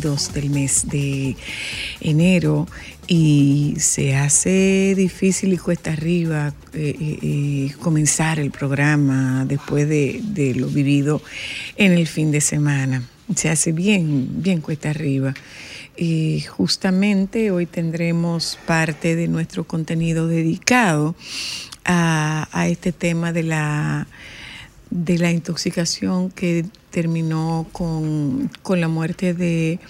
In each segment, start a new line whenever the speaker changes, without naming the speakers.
22 del mes de enero y se hace difícil y cuesta arriba eh, eh, eh, comenzar el programa después de, lo vivido en el fin de semana. Se hace bien, bien cuesta arriba. Y justamente hoy tendremos parte de nuestro contenido dedicado a este tema de la de la intoxicación que terminó con, la muerte de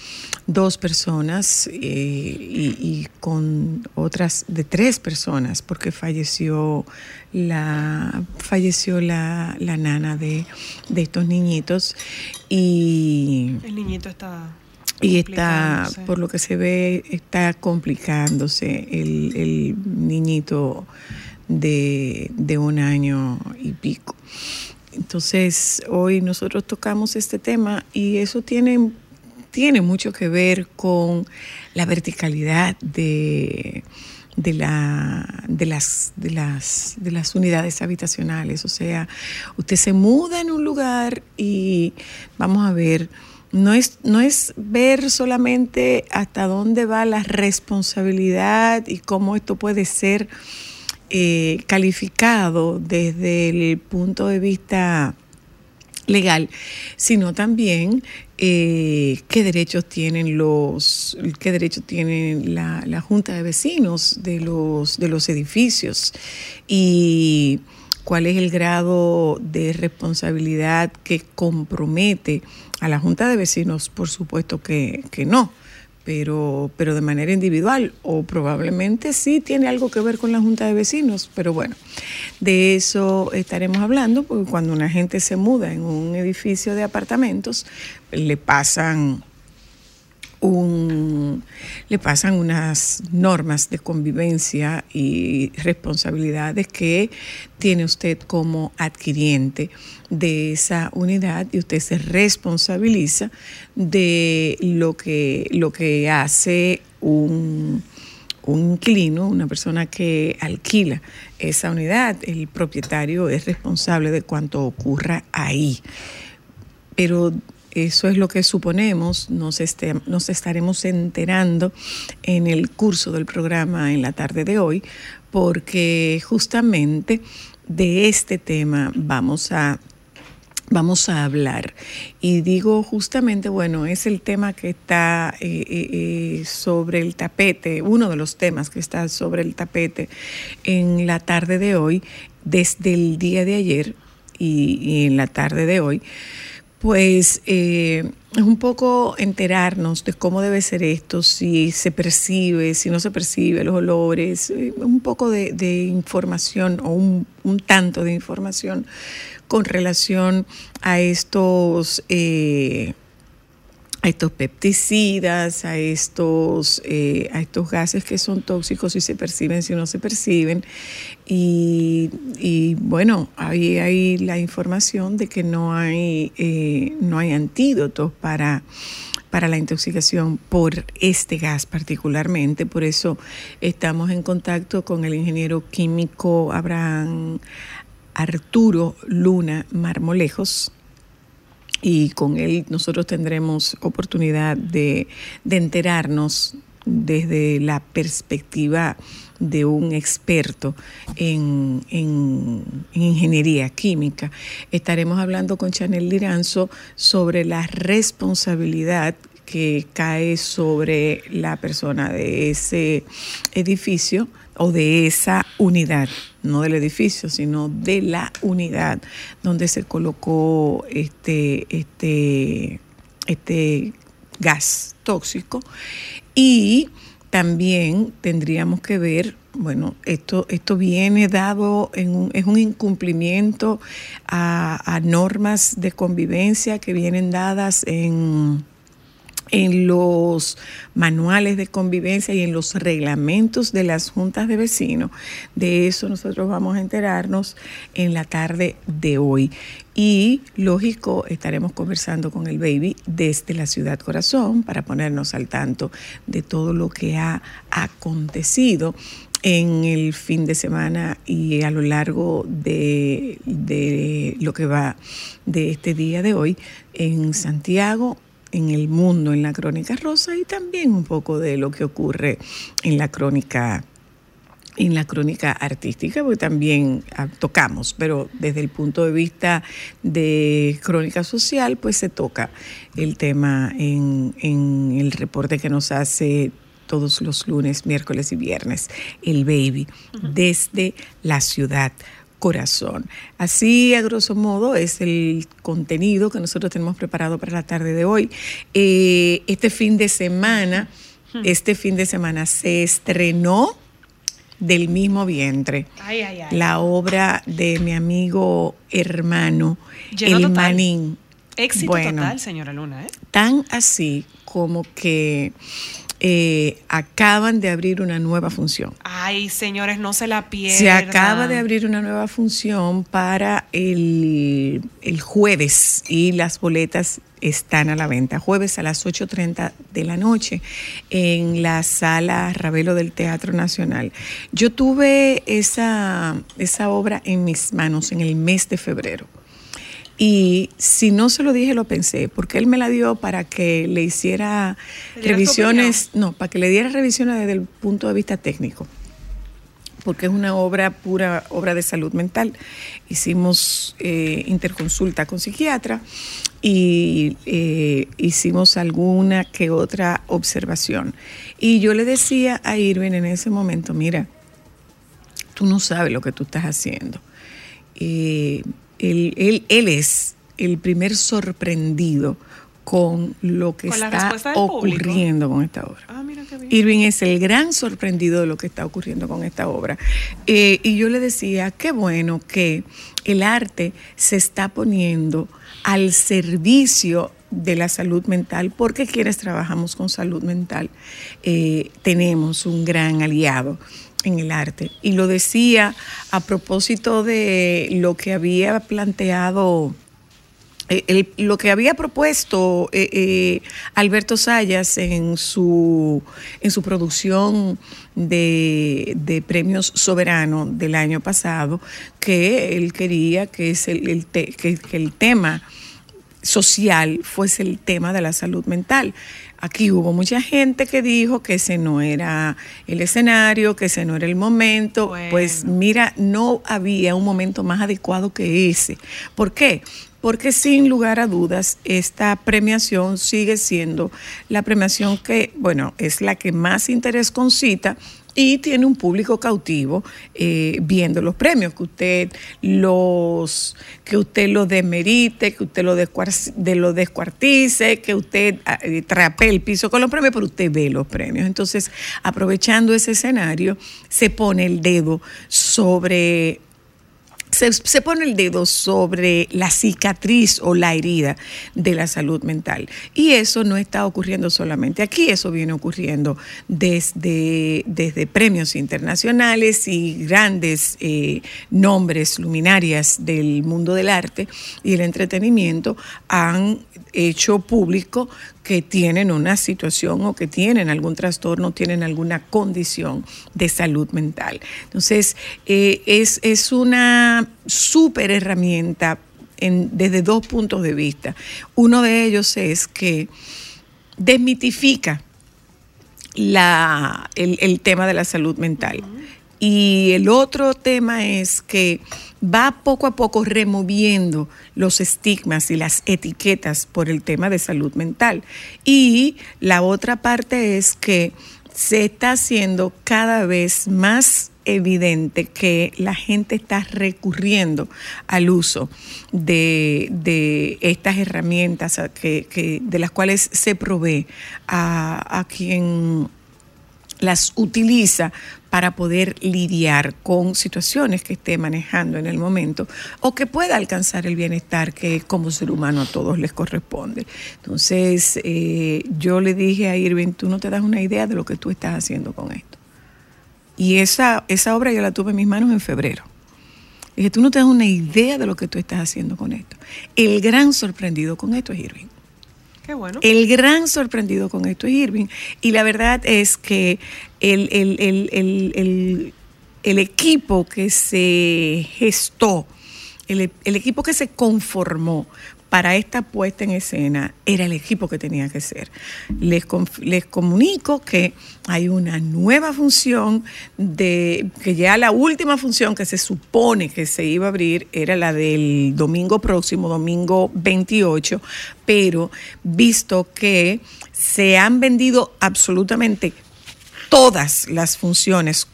dos personas eh, y, con otras de tres personas porque falleció la falleció la, nana de, estos niñitos. Y
el niñito está
y está por lo que se ve está complicándose el, el niñito de, de un año y pico entonces, hoy nosotros tocamos este tema y eso tiene, tiene mucho que ver con la verticalidad de, de, la, de, las, de, las, de las unidades habitacionales. O sea, usted se muda en un lugar y vamos a ver, no es, no es ver solamente hasta dónde va la responsabilidad y cómo esto puede ser eh, calificado desde el punto de vista legal, sino también eh, qué derechos tienen los, qué derechos tienen la, la, junta de vecinos de los, de los edificios y cuál es el grado de responsabilidad que compromete a la junta de vecinos, por supuesto que, que no pero, pero de manera individual o probablemente sí tiene algo que ver con la Junta de Vecinos, pero bueno, de eso estaremos hablando porque cuando una gente se muda en un edificio de apartamentos, le pasan un, le pasan unas normas de convivencia y responsabilidades que tiene usted como adquiriente de esa unidad y usted se responsabiliza de lo que, lo que hace un, un inquilino, una persona que alquila esa unidad. El propietario es responsable de cuanto ocurra ahí. Pero eso es lo que suponemos, nos, nos estaremos enterando en el curso del programa en la tarde de hoy, porque justamente de este tema vamos a vamos a hablar. Y digo justamente, bueno, es el tema que está eh, eh, eh, sobre el tapete, uno de los temas que está sobre el tapete en la tarde de hoy, desde el día de ayer y en la tarde de hoy pues es un poco enterarnos de cómo debe ser esto, si se percibe, si no se percibe, los olores, un poco de, información o un, tanto de información con relación a estos... Eh, a estos pepticidas, a estos, eh, a estos gases que son tóxicos si se perciben, si no se perciben. Y, bueno, ahí hay la información de que no hay, eh, no hay antídotos para, para la intoxicación por este gas particularmente. Por eso estamos en contacto con el ingeniero químico Abraham Arturo Luna Marmolejos y con él nosotros tendremos oportunidad de, enterarnos desde la perspectiva de un experto en, ingeniería química. Estaremos hablando con Chanel Liranzo sobre la responsabilidad que cae sobre la persona de ese edificio o de esa unidad, no del edificio, sino de la unidad donde se colocó este, este, este gas tóxico. Y también tendríamos que ver, bueno, esto, esto viene dado en un, es un incumplimiento a normas de convivencia que vienen dadas en en los manuales de convivencia y en los reglamentos de las juntas de vecinos. De eso nosotros vamos a enterarnos en la tarde de hoy. Y lógico, estaremos conversando con el baby desde la ciudad corazón para ponernos al tanto de todo lo que ha acontecido en el fin de semana y a lo largo de, de lo que va de este día de hoy en Santiago, en el mundo, en la crónica rosa y también un poco de lo que ocurre en la crónica en la crónica artística, porque también ah, tocamos, pero desde el punto de vista de crónica social, pues se toca el tema en, en el reporte que nos hace todos los lunes, miércoles y viernes, el baby, desde la ciudad corazón. Así, a grosso modo, es el contenido que nosotros tenemos preparado para la tarde de hoy. Eh, este fin de semana, este fin de semana se estrenó del mismo vientre. la obra de mi amigo hermano, el Manín.
Éxito total, señora Luna. ¿eh?
Tan así como que eh, acaban de abrir una nueva función.
Ay, señores, no se la pierdan.
Se acaba de abrir una nueva función para el, el jueves y las boletas están a la venta. Jueves a las 8.30 de la noche en la sala Ravelo del Teatro Nacional. Yo tuve esa, esa obra en mis manos en el mes de febrero. Y si no se lo dije, lo pensé, porque él me la dio para que le hiciera revisiones, no, para que le diera revisiones desde el punto de vista técnico, porque es una obra pura, obra de salud mental. Hicimos eh, interconsulta con psiquiatra y eh, hicimos alguna que otra observación. Y yo le decía a Irving en ese momento, mira, tú no sabes lo que tú estás haciendo. Eh, él, él, es el primer sorprendido con lo que está ocurriendo con esta obra. Ah, Irving es el gran sorprendido de lo que está ocurriendo con esta obra. Eh, y yo le decía, qué bueno que el arte se está poniendo al servicio de la salud mental, porque quienes trabajamos con salud mental eh, tenemos un gran aliado en el arte. Y lo decía a propósito de lo que había planteado. Eh, lo que había propuesto eh, eh, Alberto Sayas en su, en su producción de, premios soberanos del año pasado, que él quería que, es el, que el tema social fuese el tema de la salud mental. Aquí hubo mucha gente que dijo que ese no era el escenario, que ese no era el momento. Pues mira, no había un momento más adecuado que ese. ¿Por qué? Porque sin lugar a dudas, esta premiación sigue siendo la premiación que, bueno, es la que más interés concita y tiene un público cautivo eh, viendo los premios, que usted los, que usted lo demerite, que usted lo, de descuartice, que usted ah, eh, trape el piso con los premios, pero usted ve los premios. Entonces, aprovechando ese escenario, se pone el dedo sobre se, pone el dedo sobre la cicatriz o la herida de la salud mental. Y eso no está ocurriendo solamente aquí, eso viene ocurriendo desde, desde premios internacionales y grandes eh, nombres luminarias del mundo del arte y el entretenimiento han hecho público que tienen una situación o que tienen algún trastorno, tienen alguna condición de salud mental. Entonces, eh, es, es, una, súper herramienta desde dos puntos de vista. Uno de ellos es que desmitifica la, el, tema de la salud mental. Y el otro tema es que va poco a poco removiendo los estigmas y las etiquetas por el tema de salud mental. Y la otra parte es que se está haciendo cada vez más evidente que la gente está recurriendo al uso de, estas herramientas que, de las cuales se provee a, a quien las utiliza para poder lidiar con situaciones que esté manejando en el momento o que pueda alcanzar el bienestar que como ser humano a todos les corresponde. Entonces, eh, yo le dije a Irving, tú no te das una idea de lo que tú estás haciendo con esto. Y esa, esa obra yo la tuve en mis manos en febrero. Dije, tú no te das una idea de lo que tú estás haciendo con esto. El gran sorprendido con esto es Irving.
Qué bueno.
El gran sorprendido con esto es Irving. Y la verdad es que el, el equipo que se gestó, el, equipo que se conformó para esta puesta en escena era el equipo que tenía que ser. Les, les comunico que hay una nueva función de que ya la última función que se supone que se iba a abrir era la del domingo próximo, domingo 28, pero visto que se han vendido absolutamente todas las funciones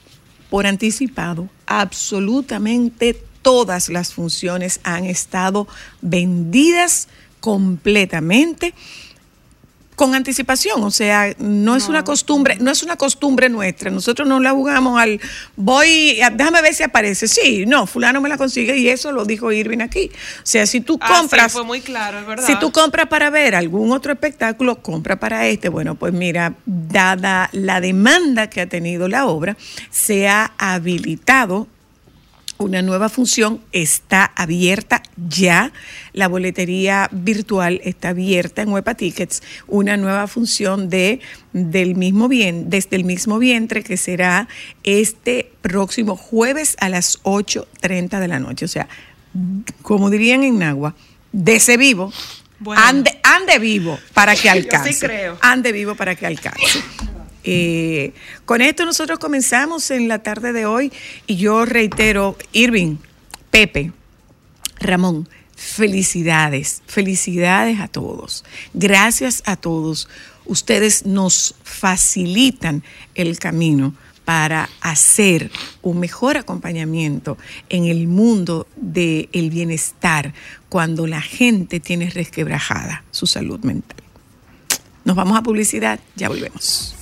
por anticipado, absolutamente todas las funciones han estado vendidas completamente con anticipación, o sea, no es una costumbre, no es una costumbre nuestra. Nosotros no la jugamos al voy, déjame ver si aparece. Sí, no, fulano me la consigue y eso lo dijo Irving aquí. O sea, si tú ah, compras,
fue muy claro, es verdad.
Si tú compras para ver algún otro espectáculo, compra para este. Bueno, pues mira, dada la demanda que ha tenido la obra, se ha habilitado una nueva función está abierta ya. La boletería virtual está abierta en Huepa Tickets. Una nueva función de, del mismo bien, desde el mismo vientre que será este próximo jueves a las 8.30 de la noche. O sea, como dirían en Nagua, de ese vivo, ande, ande, vivo para que alcance.
sí creo.
Ande vivo para que alcance. Eh, con esto nosotros comenzamos en la tarde de hoy y yo reitero, Irving, Pepe, Ramón, felicidades, felicidades a todos. Gracias a todos. Ustedes nos facilitan el camino para hacer un mejor acompañamiento en el mundo del bienestar cuando la gente tiene resquebrajada su salud mental. Nos vamos a publicidad, ya volvemos.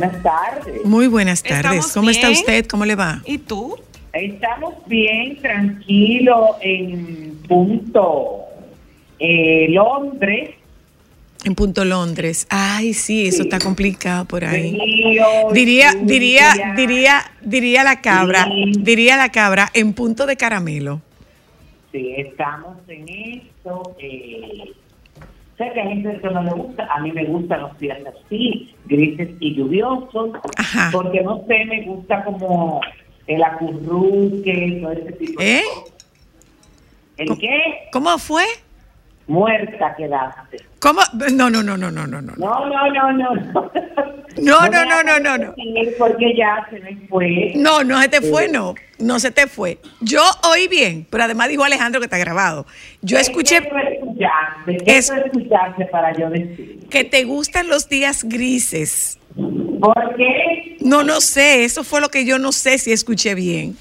Buenas tardes.
Muy buenas tardes. ¿Cómo está usted? ¿Cómo le va?
¿Y tú?
Estamos bien, tranquilo, en punto eh, Londres.
En punto Londres. Ay, sí, eso está complicado por ahí. diría, diría, diría, diría la cabra, diría la cabra, en punto de caramelo.
Sí, estamos en esto. Eh, Sé que hay gente que no le gusta, a mí me gustan los días así, grises y lluviosos, porque no sé, me gusta como el acurruque, todo ese tipo de ¿Eh? cosas. ¿El qué?
¿Cómo fue?
Muerta quedaste.
¿Cómo? No, no, no, no, no, no.
No, no, no, no. no.
No, no, no, no, no, no.
Porque ya se me fue.
No, no se te fue, no. No se te fue. Yo oí bien, pero además dijo Alejandro que está grabado. Yo escuché.
Es, para yo decir?
Que te gustan los días grises.
¿Por qué?
No, no sé. Eso fue lo que yo no sé si escuché bien.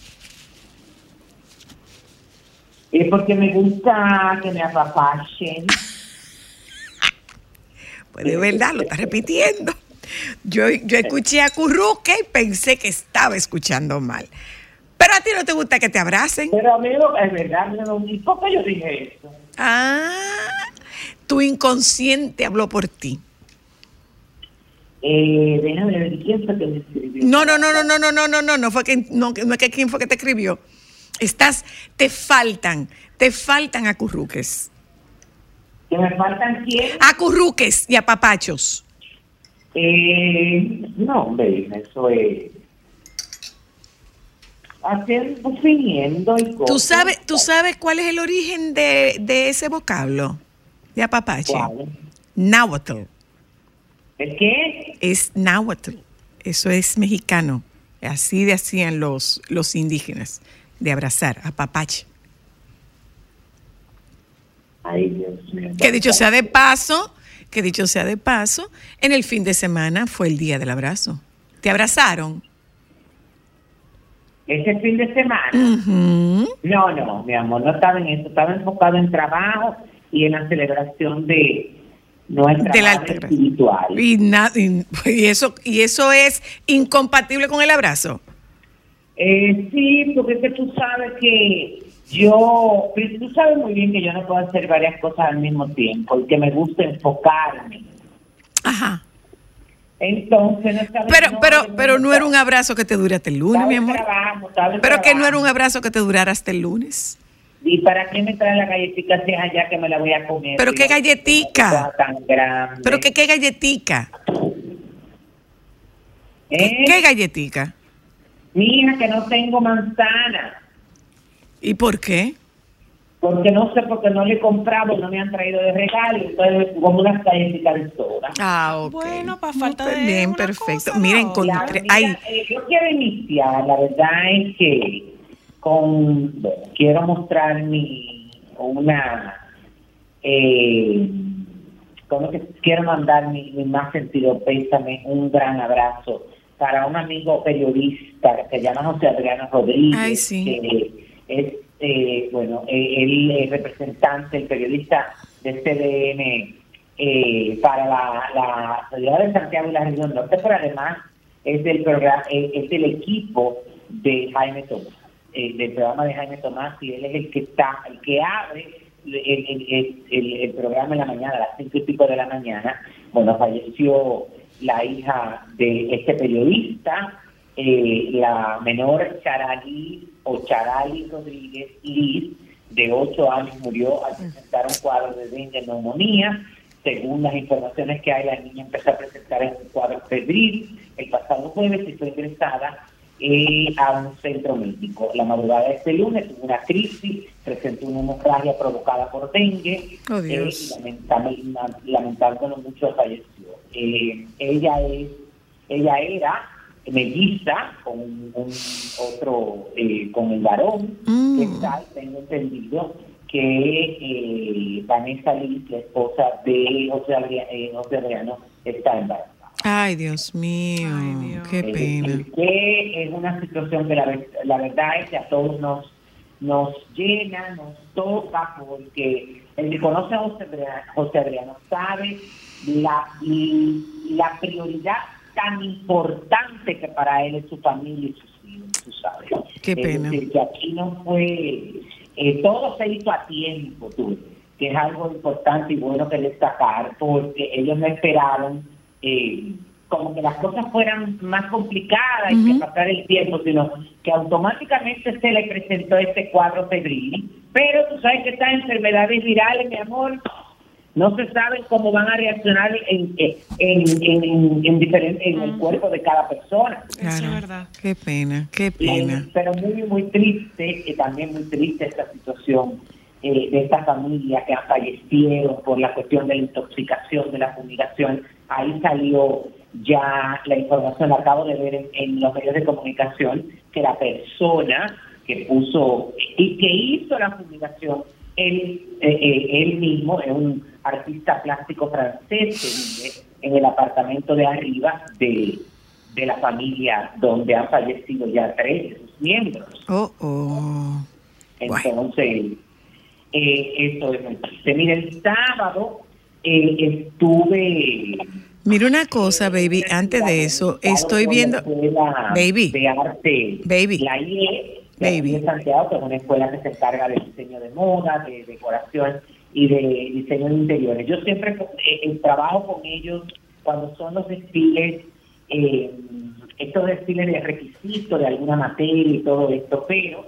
Es porque me gusta que me apapachen.
pues de verdad, lo está repitiendo. Yo, yo escuché a Curruque y pensé que estaba escuchando mal. Pero a ti no te gusta que te abracen.
Pero a mí no, es verdad, no, ¿por qué yo dije eso?
Ah, tu inconsciente habló por ti.
Eh, déjame ver quién fue que me escribió.
No, no, no, no, no, no, no, no, no, no fue que no, no es que quién fue que te escribió. Estás, te faltan, te faltan acurruques.
¿Que me faltan quién?
Acurruques y apapachos.
Eh, no, hombre, eso es haciendo, fingiendo y cosas.
¿Tú sabes, ¿Tú sabes cuál es el origen de, de ese vocablo de apapache?
¿Cuál?
Náhuatl.
¿El qué?
Es náhuatl. Eso es mexicano. Así de hacían los, los indígenas, de abrazar.
Ay, Dios mío.
Que dicho sea de paso, que dicho sea de paso, en el fin de semana fue el día del abrazo. ¿Te abrazaron?
Ese fin de semana. No, no, mi amor, no estaba en eso. Estaba enfocado en trabajo y en la celebración de nuestra de espiritual.
Y, y, eso, ¿Y eso es incompatible con el abrazo?
Eh, sí, porque es que tú sabes que yo, pues, tú sabes muy bien que yo no puedo hacer varias cosas al mismo tiempo y que me gusta enfocarme.
Ajá.
Entonces,
no pero, pero, pero no era un abrazo que te dure hasta el lunes, mi amor. pero que no era un abrazo que te durara hasta el lunes.
¿Y para qué me traen la galletita si es allá que me la voy a comer?
Pero qué galletica. Pero que qué galletica. ¿Eh? ¿Qué galletica?
Mira que no tengo manzana.
¿Y por qué?
porque no sé por qué no le he comprado, no me han traído de regalo, entonces como unas soda.
Ah, ok.
Bueno, para falta de
Bien, perfecto. Miren, encontré...
Eh, yo quiero iniciar, la verdad es que con... quiero mostrar mi... una... Eh, como que quiero mandar mi, más sentido pésame, un gran abrazo para un amigo periodista que se llama José Adriano Rodríguez,
Ay, sí.
que es eh, bueno, eh, él es representante, el periodista de CDN eh, para la, ciudad de Santiago y la región norte, pero además es del programa, es del equipo de Jaime Tomás, del programa de Jaime Tomás, y él es el que está, el que abre el, programa en la mañana, a las cinco y pico de la mañana. Bueno, falleció la hija de este periodista, la menor Charalí o Charali Rodríguez Liz, de 8 años, murió al presentar un cuadro de dengue neumonía. Según las informaciones que hay, la niña empezó a presentar un cuadro febril el pasado jueves y fue ingresada eh, a un centro médico. La madrugada de este lunes tuvo una crisis, presentó una hemorragia provocada por dengue
oh, eh,
y lamentándolo mucho falleció. Eh, ella es, ella era melliza con un otro, eh, con el varón, mm. que tal, tengo entendido que eh, Vanessa Liz, la esposa de José Adriano, eh, está embarazada.
Ay, Dios mío, qué pena.
que es una situación que la, la verdad es que a todos nos nos llena, nos toca, porque el que conoce a José Adriano, José Adriano sabe la, la prioridad tan importante que para él es su familia y sus hijos, tú sabes.
Qué pena.
que aquí no fue, eh, todo se hizo a tiempo, tú, que es algo importante y bueno que destacar, porque ellos no esperaron eh, como que las cosas fueran más complicadas y que pasar el tiempo, sino que automáticamente se le presentó este cuadro febril. Pero tú sabes que estas enfermedades virales, mi amor, no se sabe cómo van a reaccionar en, en, en, en, el cuerpo de cada persona.
Claro, es verdad. Qué pena, qué pena.
pero muy, muy triste, y también muy triste esta situación eh, de esta familia que han fallecido por la cuestión de la intoxicación, de la fumigación. Ahí salió ya la información la acabo de ver en, los medios de comunicación que la persona que puso y que hizo la fumigación, él, eh, eh, él mismo es un artista plástico francés que vive en el apartamento de arriba de, de la familia donde han fallecido ya tres de sus miembros.
Oh, oh.
Entonces, eh, eso es muy triste. Mira, el sábado eh, estuve...
Mira una cosa, baby, antes de eso, estoy viendo... Baby.
De arte.
Baby.
La IE, baby. de Santiago, que es una escuela que se encarga de diseño de moda, de decoración y de diseño de interiores. Yo siempre eh, trabajo con ellos cuando son los desfiles, eh, estos desfiles de requisito de alguna materia y todo esto, pero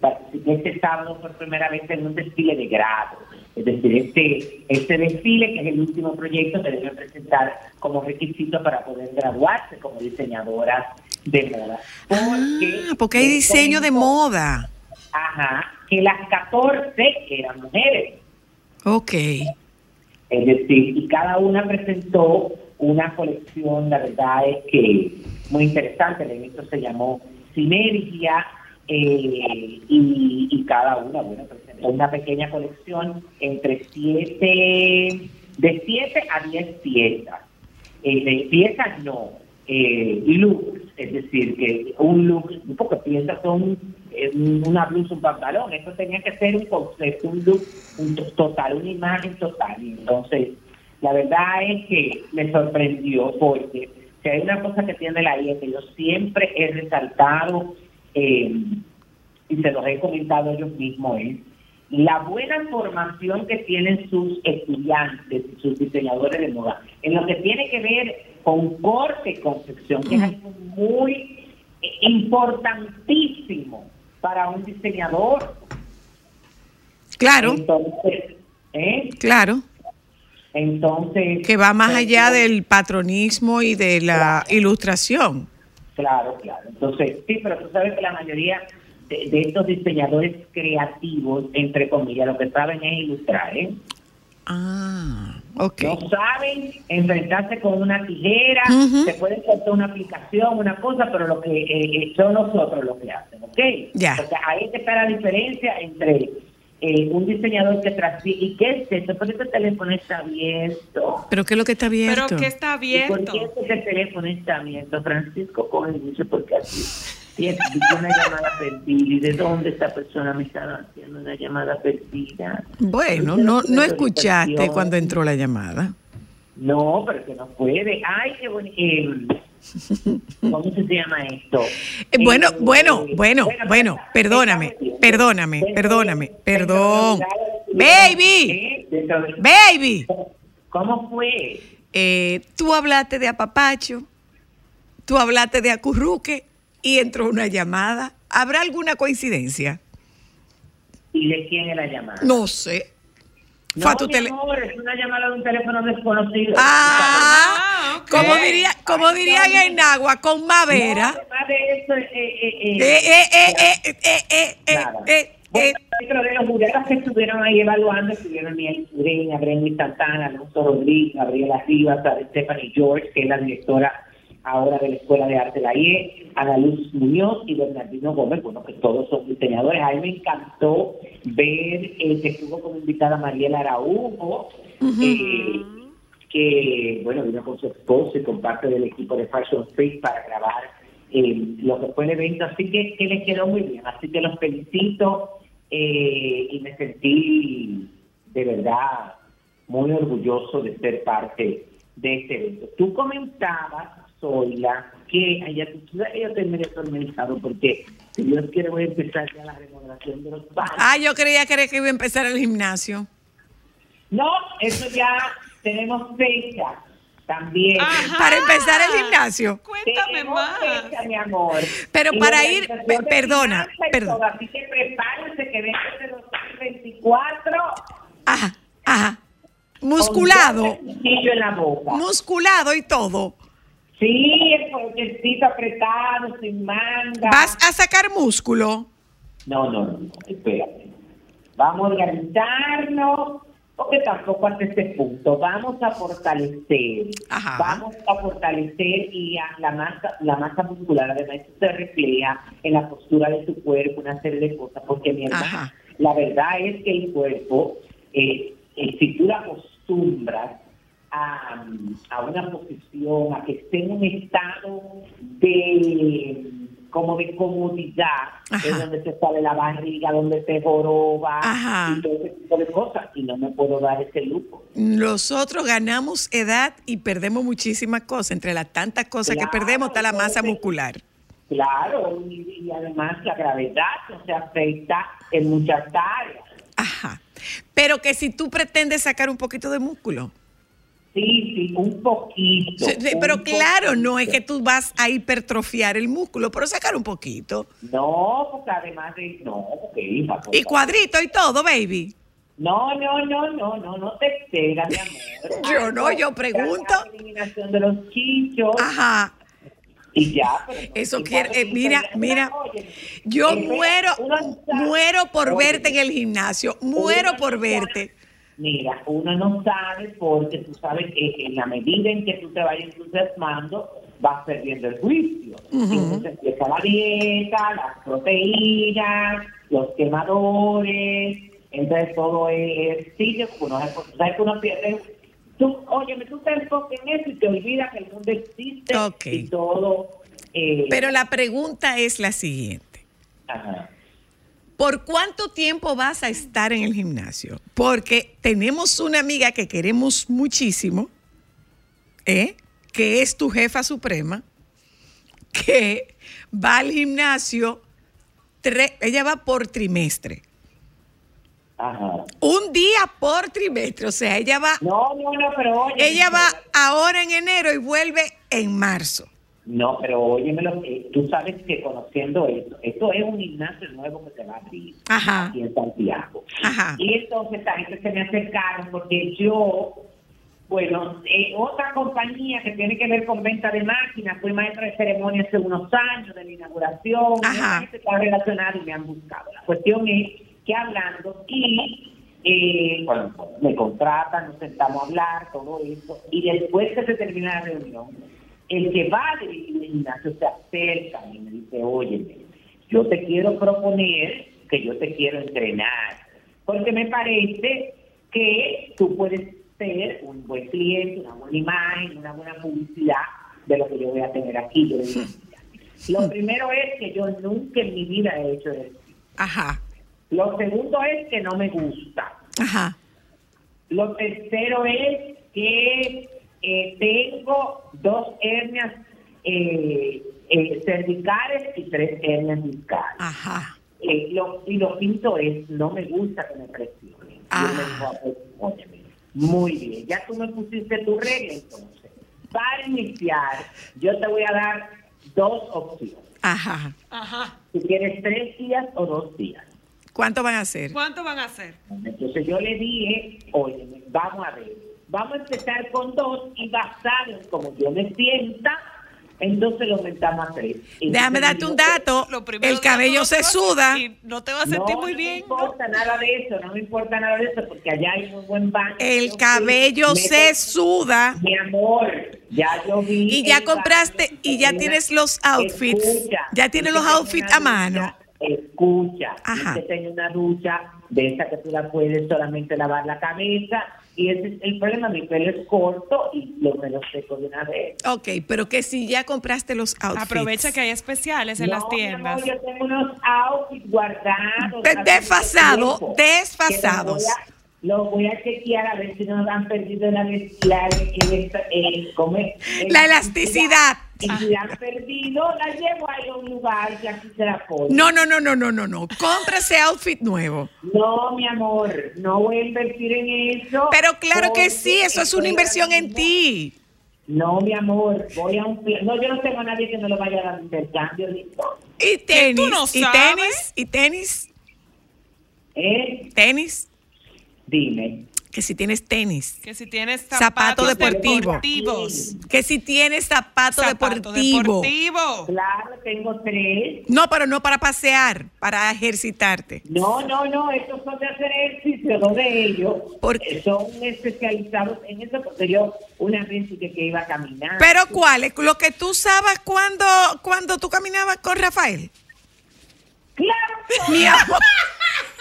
participé este sábado por primera vez en un desfile de grado. Es decir, este, este desfile, que es el último proyecto, se debe presentar como requisito para poder graduarse como diseñadora de moda.
Porque, ah, porque hay diseño de moda.
Ajá, que las 14 eran mujeres.
Ok.
Es decir, y cada una presentó una colección, la verdad es que muy interesante, el evento se llamó Sinergia, eh, y, cada una, bueno, presentó una pequeña colección entre siete, de siete a diez piezas. Eh, de piezas no, eh, looks, es decir, que un look, de piezas son una blusa, un pantalón, eso tenía que ser un concepto, un look un total, una imagen total. Entonces, la verdad es que me sorprendió porque si hay una cosa que tiene la IA que yo siempre he resaltado eh, y se los he comentado ellos mismos, es la buena formación que tienen sus estudiantes, sus diseñadores de moda, en lo que tiene que ver con corte y confección, que es algo muy importantísimo para un diseñador.
Claro.
Entonces, ¿eh?
Claro.
Entonces.
Que va más allá del patronismo y de la ilustración.
Claro, claro. Entonces, sí, pero tú sabes que la mayoría de, estos diseñadores creativos, entre comillas, lo que saben es ilustrar, ¿eh?
Ah,
No saben enfrentarse con una tijera, se pueden cortar una aplicación, una cosa, pero lo que eh, eh, son nosotros los que hacen, ¿ok?
Ya.
O sea, ahí está la diferencia entre eh, un diseñador que transmite. ¿Y qué es eso? ¿Por qué este teléfono está abierto?
¿Pero qué es lo que está abierto?
¿Pero qué está abierto?
¿Y ¿Por qué este teléfono está abierto? Francisco coge y dice, porque así. Tiene una llamada perdida. ¿Y de dónde esta persona me estaba haciendo una llamada perdida?
Bueno, no, no escuchaste cuando entró la llamada.
No, pero que no puede. Ay, qué bonito. Eh, ¿Cómo se llama esto?
Eh, bueno, eh, bueno, bueno, bueno, perdóname, perdóname, perdóname, perdón. Baby, baby.
¿Cómo fue?
Eh, tú hablaste de apapacho, tú hablaste de acurruque y entró una llamada. ¿Habrá alguna coincidencia?
¿Y de quién es la llamada?
No sé.
No, tu mi amor, es una llamada de un teléfono desconocido.
Ah, como diría, como dirían en agua, con madera.
No, de eso, eh, eh,
eh, eh, eh,
eh, dentro de los jurados que estuvieron ahí evaluando, estuvieron Miel Sureña, Brenda Santana, Alonso Rodríguez, Gabriela Rivas, Stephanie George, que es la directora ahora de la Escuela de Arte la IE, Ana Luz Muñoz y Bernardino Gómez, bueno, que todos son diseñadores. A mí me encantó ver eh, que estuvo como invitada Mariela Araujo, eh, que, bueno, vino con su esposo y con parte del equipo de Fashion Street para grabar eh, lo que fue el evento, así que, que les quedó muy bien. Así que los felicito y me sentí de verdad muy orgulloso de ser parte de este evento. Tú comentabas Zoila, que allá yo terminé atormentado porque si Dios quiere voy a empezar ya la remodelación de los baños.
Ah, yo creía que iba a empezar el gimnasio.
No, eso ya tenemos fecha también.
Para empezar el gimnasio.
Cuéntame más.
Fecha, mi amor.
Pero para ir, perdona, perdona.
Así que prepárense que venga de 2024.
Ajá, ajá. Musculado.
En la boca.
Musculado y todo.
Sí, el cuerpecito apretado, sin manga.
¿Vas a sacar músculo?
No, no, no, espérate. Vamos a organizarnos. porque tampoco hasta este punto. Vamos a fortalecer, vamos a fortalecer y a la masa, la masa muscular, además se refleja en la postura de tu cuerpo, una serie de cosas, porque mi hermana, la verdad es que el cuerpo, eh, eh, si tú la acostumbras a, a una posición, a que esté en un estado de como de comodidad, es donde se sale la barriga, donde se joroba, y todo ese tipo de cosas, y no me puedo dar ese lujo.
Nosotros ganamos edad y perdemos muchísimas cosas, entre las tantas cosas que perdemos está la masa muscular.
Claro, y, además la gravedad no se afecta en muchas áreas.
Ajá, pero que si tú pretendes sacar un poquito de músculo,
Sí, sí, un poquito.
pero claro, no es que tú vas a hipertrofiar el músculo, pero sacar un poquito.
No, porque además de. No, porque hija.
Y cuadrito y todo, baby.
No, no, no, no, no, no te esperas, mi amor.
yo no, yo pregunto.
La eliminación de los chichos.
Ajá.
Y ya.
Eso quiere, eh, mira, mira, yo muero, muero por verte en el gimnasio, muero por verte.
Mira, uno no sabe porque tú sabes que en la medida en que tú te vayas entusiasmando, vas perdiendo el juicio. Entonces empieza la dieta, las proteínas, los quemadores, entonces todo es ejercicio, uno, sabes que uno pierde tú, oye, tú te enfocas en eso y te olvidas que el mundo existe y todo.
Eh, Pero la pregunta es la siguiente. Ajá. ¿Por cuánto tiempo vas a estar en el gimnasio? Porque tenemos una amiga que queremos muchísimo, ¿eh? que es tu jefa suprema, que va al gimnasio, ella va por trimestre. Ajá. Un día por trimestre, o sea, ella va...
No, no, no, pero oye...
Ella va ahora en enero y vuelve en marzo.
No, pero óyemelo, tú sabes que conociendo esto, esto es un gimnasio nuevo que se va a abrir aquí en Santiago. Y entonces esta gente se me acercaron porque yo, bueno, eh, otra compañía que tiene que ver con venta de máquinas, fui maestra de ceremonia hace unos años de la inauguración, se está relacionado y me han buscado. La cuestión es que hablando y eh, bueno, me contratan, nos sentamos a hablar, todo eso, y después que se termina la reunión, el que va a dirigir el gimnasio se acerca y me dice, oye, yo te quiero proponer que yo te quiero entrenar, porque me parece que tú puedes ser un buen cliente, una buena imagen, una buena publicidad de lo que yo voy a tener aquí. lo primero es que yo nunca en mi vida he hecho eso.
Ajá.
Lo segundo es que no me gusta.
Ajá.
Lo tercero es que eh, tengo dos hernias eh, eh, cervicales y tres hernias discales.
Ajá.
Lo, y lo quinto es, no me gusta que me presionen. Ah. muy bien, ya tú me pusiste tu regla entonces. Para iniciar, yo te voy a dar dos opciones.
Ajá.
Ajá.
Si quieres tres días o dos días.
¿Cuánto van a hacer?
¿Cuánto van a hacer?
Entonces yo le dije, oye, vamos a ver Vamos a empezar con dos y basado en como yo me sienta, entonces lo aumentamos a tres.
Déjame darte un dato. El cabello se suda.
Y no te va a sentir muy bien.
No me importa nada de eso, no me importa nada de eso, porque allá hay un buen banco.
El cabello se suda.
Mi amor, ya yo vi.
Y ya compraste, y ya tienes los outfits. ya tienes los outfits a mano.
Escucha, Ajá. tengo una ducha de esa que tú la puedes solamente lavar la cabeza y ese es el problema, mi pelo es corto y lo me lo seco de una vez.
Ok, pero que si ya compraste los outfits.
Aprovecha que hay especiales en las tiendas.
No, yo tengo unos outfits guardados.
Desfasado, desfasados.
Lo voy a chequear a ver si nos han perdido la, la,
la elasticidad.
Y si han perdido, la llevo a un lugar y aquí se la pongo.
No, no, no, no, no, no, no. Cómprese outfit nuevo.
No, mi amor, no voy a invertir en eso.
Pero claro que sí, eso es una inversión en ti.
No, mi amor, voy a un... No, yo no tengo a nadie que me lo vaya a dar intercambio.
¿Y tenis? ¿Y tenis? ¿Y tenis?
¿Eh?
¿Tenis?
Dime.
Que si tienes tenis,
que si tienes
zapatos,
zapatos
deportivo.
deportivos,
que si tienes zapato,
Zapato
deportivo.
deportivo.
Claro, tengo tres.
No, pero no para pasear, para ejercitarte.
No, no, no, estos son de hacer ejercicio, dos de ellos
¿Por
eh, son especializados en eso, porque yo una vez dije que iba a caminar.
Pero ¿cuáles? Lo que tú usabas cuando, cuando tú caminabas con Rafael.
Claro,
Mi amor.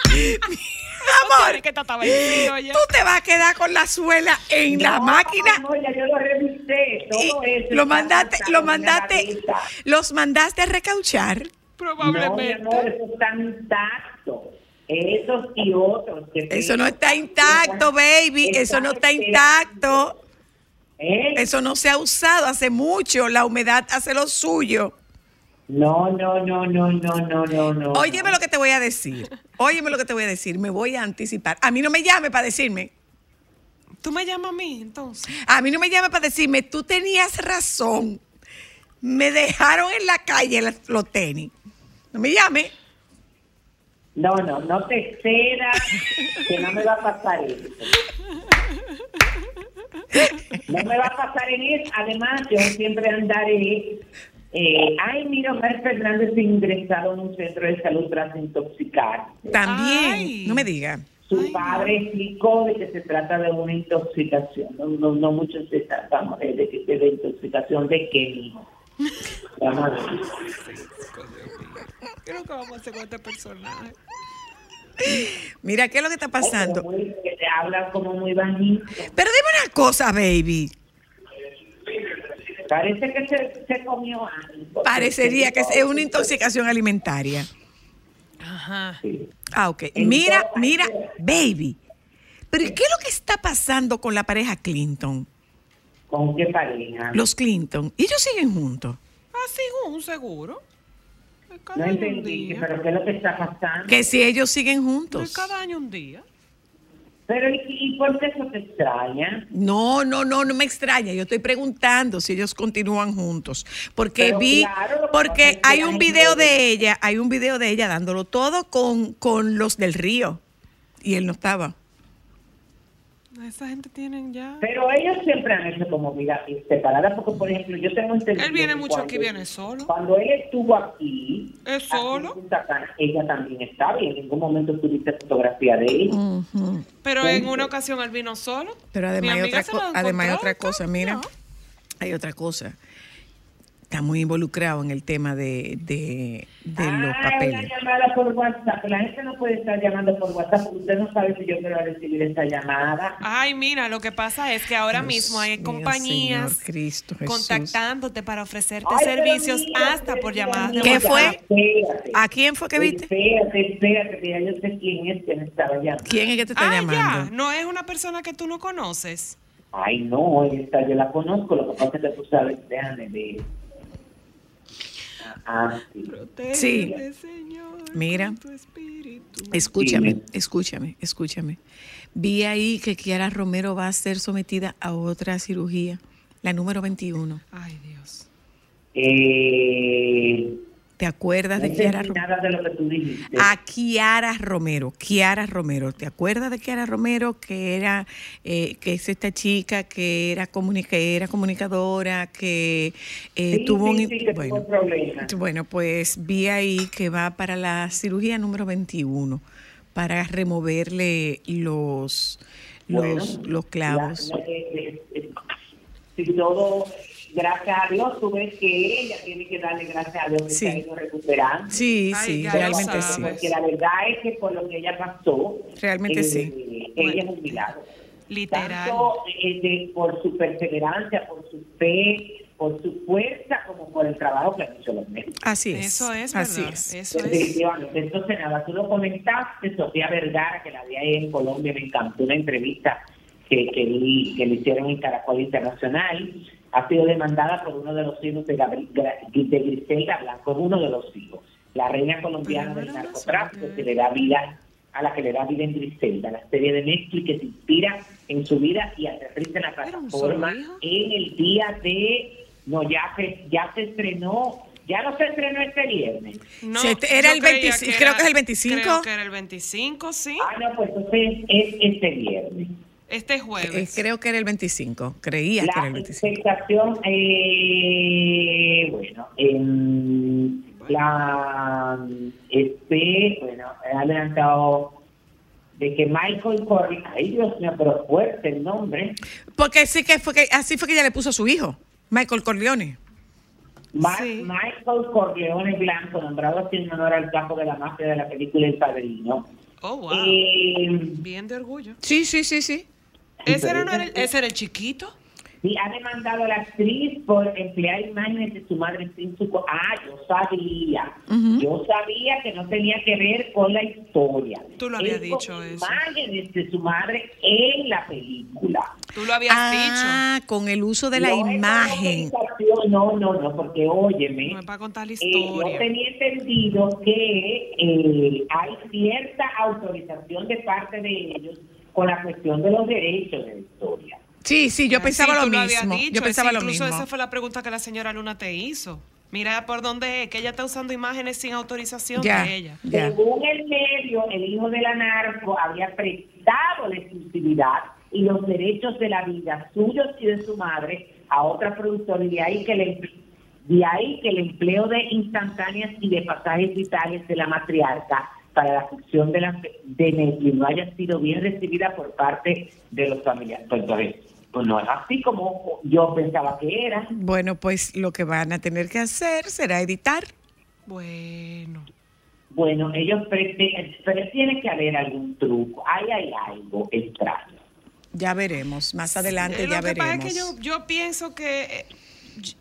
Amor.
Que.
Tú te vas a quedar con la suela en la
No,
máquina.
No, ya yo lo revisé, todo
y
eso.
lo mandaste, lo mandaste, los mandaste a recauchar.
Probablemente.
No, mi amor, eso está intacto. Esos y otros. que
Eso no está intacto, baby. Eso no está intacto.
¿Eh?
Eso no se ha usado hace mucho. La humedad hace lo suyo.
No, no, no, no, no, no, no, no.
Óyeme lo que te voy a decir. Óyeme lo que te voy a decir. Me voy a anticipar. A mí no me llame para decirme.
Tú me llamas a mí, entonces.
A mí no me llame para decirme, tú tenías razón. Me dejaron en la calle los tenis. No me llame.
No, no, no te cedas, que no me va a pasar eso. No me va a pasar en eso. Además, yo siempre andaré. Eh, ay, mira, Omar Fernández ingresado en un centro de salud tras intoxicar.
También.
Ay.
No me diga.
Su padre explicó de que se trata de una intoxicación. No, no, no muchos se tratamos de, de, que- de intoxicación de qué, hijo. Vamos a ver.
¿Qué es lo que vamos a hacer con este personaje?
Mira, ¿qué es lo que está pasando?
Como muy- que te hablan como muy bajito.
Pero dime una cosa, baby.
Parece que se, se comió algo.
Parecería que es una intoxicación alimentaria.
Ajá.
Sí.
Ah, ok. Mira, mira, baby. Pero ¿qué es lo que está pasando con la pareja Clinton?
¿Con qué pareja?
Los Clinton. Ellos siguen juntos.
Así un seguro. Cada
No entendí, pero ¿qué es lo que está pasando?
Que si ellos siguen
De
juntos.
cada año un día.
Pero ¿y, y por qué eso te extraña?
No, no, no, no me extraña. Yo estoy preguntando si ellos continúan juntos. Porque
Pero
vi,
claro,
porque hay un
gente-
video de ella, hay un video de ella dándolo todo con, con los del río. Y él no estaba.
Esa gente tienen ya.
Pero ellos siempre han hecho como vida separada, porque por ejemplo, yo tengo entendido.
Él viene
que
mucho
cuando-
aquí, viene solo.
Cuando él estuvo aquí,
¿Es
aquí
solo?
en Punta Cana, ella también estaba y en ningún momento tuviste fotografía de ella.
Ujú.
Pero en una ocasión él vino solo.
Pero además hay otra, además hay
encontró,
otra cosa, mira,
no.
hay otra cosa. Está muy involucrado en el tema de, de, de los
Ah,
papeles.
una llamada por WhatsApp. La gente no puede estar llamando por WhatsApp porque usted no sabe si yo quiero recibir esta llamada.
Ay, mira, lo que pasa es que ahora
Dios
mismo hay compañías
Señor Cristo Jesús.
contactándote para ofrecerte
Ay,
servicios
mira,
hasta por llamadas
¿Qué
WhatsApp.
fue?
Espérate.
¿A quién fue que viste?
Espérate, espérate, que ya yo sé quién es que me estaba llamando.
¿Quién es que te está
Ah,
llamando?
ya, no es una persona que tú no conoces.
Ay, no, esta yo la conozco, lo que pasa es que tú sabes, déjame ver. Sí.
Mira.
con tu espíritu.
Escúchame, escúchame, escúchame. Vi ahí que Kiara Romero va a ser sometida a otra cirugía, la número 21.
Ay, Dios.
Eh,
¿Te acuerdas
no
de Kiara Romero?
de lo que tú dijiste.
A Kiara Romero, Kiara Romero. ¿Te acuerdas de Kiara Romero que era, eh, que es esta chica que era, comuni- que era comunicadora, que eh,
Sí,
tuvo
sí,
un...
sí, que
bueno,
tuvo problemas.
Bueno, pues vi ahí que va para la cirugía número 21 para removerle los, los,
Bueno,
los clavos.
la- la- si todo, gracias a Dios, tú ves que ella tiene que darle gracias a Dios que
Sí.
se ha ido recuperando.
Sí,
Ay,
sí, realmente sí.
Porque la verdad es que por lo que ella pasó,
Realmente
eh,
sí.
ella es un milagro.
Literal.
Tanto eh, de- por su perseverancia, por su fe, por su fuerza, como por el trabajo que han hecho los médicos.
Así es.
Eso es
así
verdad.
es.
Eso es.
Entonces, nada, tú lo comentaste, Sofía Vergara, que la vi ahí en Colombia, me encantó una entrevista que, que, vi- que le hicieron en Caracol Internacional. Ha sido demandada por uno de los hijos de, Gabri- Gra- de Griselda Blanco, uno de los hijos, la reina colombiana del narcotráfico, que le da vida a la que le da vida en Griselda, la serie de Netflix que se inspira en su vida y aterriza en la
¿Era un
plataforma en el día de no ya se ya se estrenó ya no se estrenó este viernes
No,
Se- era el
creía
25,
que
creo que es el 25.
Creo que era el 25, sí.
ah no pues entonces es este viernes
Este
Eh,
jueves.
creo que era el 25. Creía que era
La
el 25.
expectación, eh, bueno, en la este, bueno, he adelantado de que Michael Corleone, ay Dios mío, pero fuerte el nombre,
Porque sí que fue que así fue que ella le puso a su hijo, Michael Corleone.
Ma-
Sí.
Michael Corleone Blanco, nombrado así en honor al capo de la mafia de la película El Padrino.
Oh, wow.
Eh,
Bien de orgullo.
Sí, sí, sí, sí.
¿Ese era, no era el, ese era el chiquito?
Sí, ha demandado a la actriz por emplear imágenes de su madre sin su... Ah, yo sabía. Yo sabía que no tenía que ver con la historia.
Tú lo habías
Es
dicho eso.
Imágenes de su madre en la película.
Tú lo habías
Ah, con el uso de la
No
imagen.
No, no, no, porque óyeme.
dicho. No es para contar la
eh, yo
historia.
tenía entendido que eh, hay cierta autorización de parte de ellos con la cuestión de los derechos de la historia.
Sí, sí, yo
Ah,
pensaba
sí,
lo mismo.
dicho,
Yo pensaba
sí,
lo
incluso
mismo.
esa fue la pregunta que la señora Luna te hizo. Mira por dónde es, que ella está usando imágenes sin autorización
Ya,
de ella.
ya.
Según el medio, el hijo de la narco había prestado la exclusividad y los derechos de la vida suyos y de su madre a otra productora y de ahí que el, de ahí que el empleo de instantáneas y de pasajes vitales de la matriarca para la ficción de, la, de no haya sido bien recibida por parte de los familiares. Pues, entonces, pues no es así como yo pensaba que era.
Bueno, pues lo que van a tener que hacer será editar.
Bueno.
Bueno, ellos pero tiene que haber algún truco. Ahí hay algo extraño.
Ya veremos. Más adelante
Eh,
ya
lo que pasa
veremos.
es que yo, yo pienso que eh,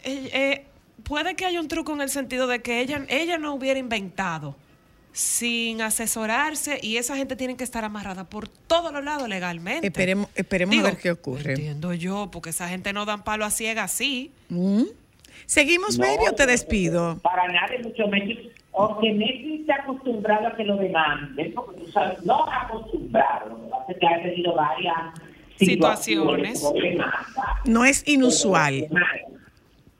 eh, eh, puede que haya un truco en el sentido de que ella, ella no hubiera inventado sin asesorarse y esa gente tiene que estar amarrada por todos los lados legalmente.
Esperemos, esperemos
Digo,
a ver qué ocurre.
Entiendo yo, porque esa gente no dan palo a ciega así.
¿Mm? ¿Seguimos,
No,
baby, o te despido?
Para nada, mucho menos. O que Netflix está acostumbrado a que lo demanden, porque tú sabes, no acostumbrado. Que ha tenido varias
Situaciones.
demanda.
No es inusual.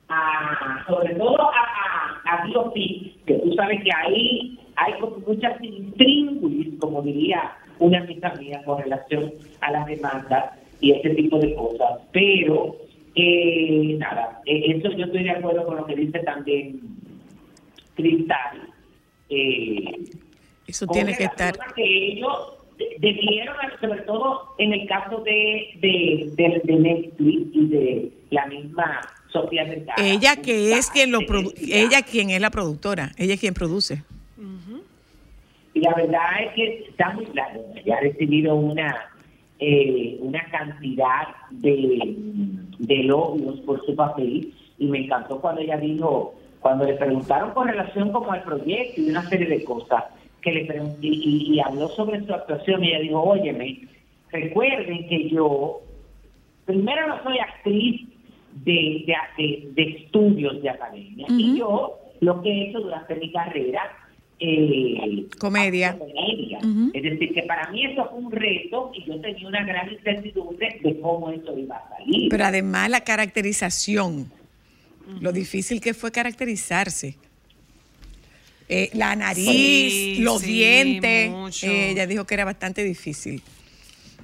A- sobre todo a, a, a Biopic, que tú sabes que ahí hay como muchas intríngulis, como diría una amiga mía, con relación a las demandas y ese tipo de cosas. Pero, eh, nada, eh, eso yo estoy de acuerdo con lo que dice también Cristal. Eh,
Eso tiene que estar.
que ellos de- debieron, sobre todo en el caso de, de, de, de Netflix y de la misma Sofía Vergara.
Ella que es quien lo ella quien es la productora, ella es quien produce.
Y la verdad es que está muy claro, ella ha recibido una eh, una cantidad de, de elogios por su papel y me encantó cuando ella dijo, cuando le preguntaron con relación como al proyecto y una serie de cosas, que le y, y- y habló sobre su actuación y ella dijo, óyeme, recuerden que yo primero no soy actriz de, de, de- de estudios de academia y yo lo que he hecho durante mi carrera eh,
Comedia.
comedia.
Ujú.
es decir que para mí eso fue un reto y yo tenía una gran incertidumbre de cómo eso iba a salir
Pero además la caracterización, lo difícil que fue caracterizarse. Eh, la nariz,
Sí,
los
sí,
dientes, eh, ella dijo que era bastante difícil.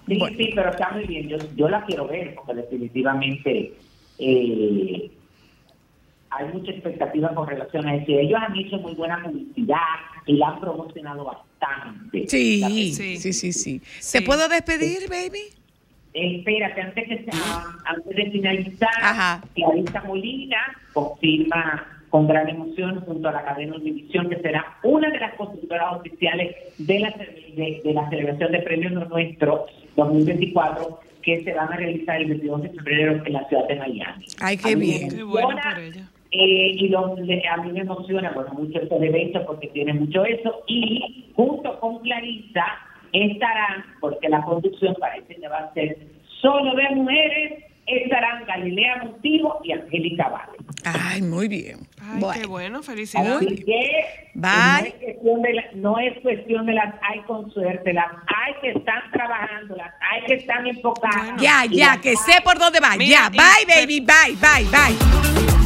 Sí,
Bueno.
sí, pero está muy bien. Yo, yo la quiero ver porque definitivamente eh, hay mucha expectativa con relación a eso. Ellos han hecho muy buena publicidad y la han promocionado bastante.
Sí, sí, sí, sí, sí.
Sí.
¿Te puedo despedir, baby?
Espérate, antes, que sea, antes de finalizar,
Ajá.
Clarisa Molina confirma con gran emoción junto a la cadena Univisión que será una de las consultoras oficiales de la, de, de la celebración de Premios Nuestro 2024 que se van a realizar el 22 de febrero en la ciudad de Miami.
Ay, qué bien.
Qué bueno por ella.
Eh, y le- a mí me emociona bueno, mucho estos eventos porque tiene mucho eso y junto con Clarisa estarán, porque la conducción parece que va a ser solo de mujeres, estarán Galilea Montijo y Angélica Vale.
Ay, muy bien.
Ay,
Bueno.
qué bueno, felicidades.
Así que
Bye.
no es, cuestión de la- no es cuestión de las hay con suerte, las hay que están trabajando, las hay que están enfocadas.
Ya, ya, que
hay-
sé por dónde va.
Mira,
ya, bye, baby, bye, bye, bye.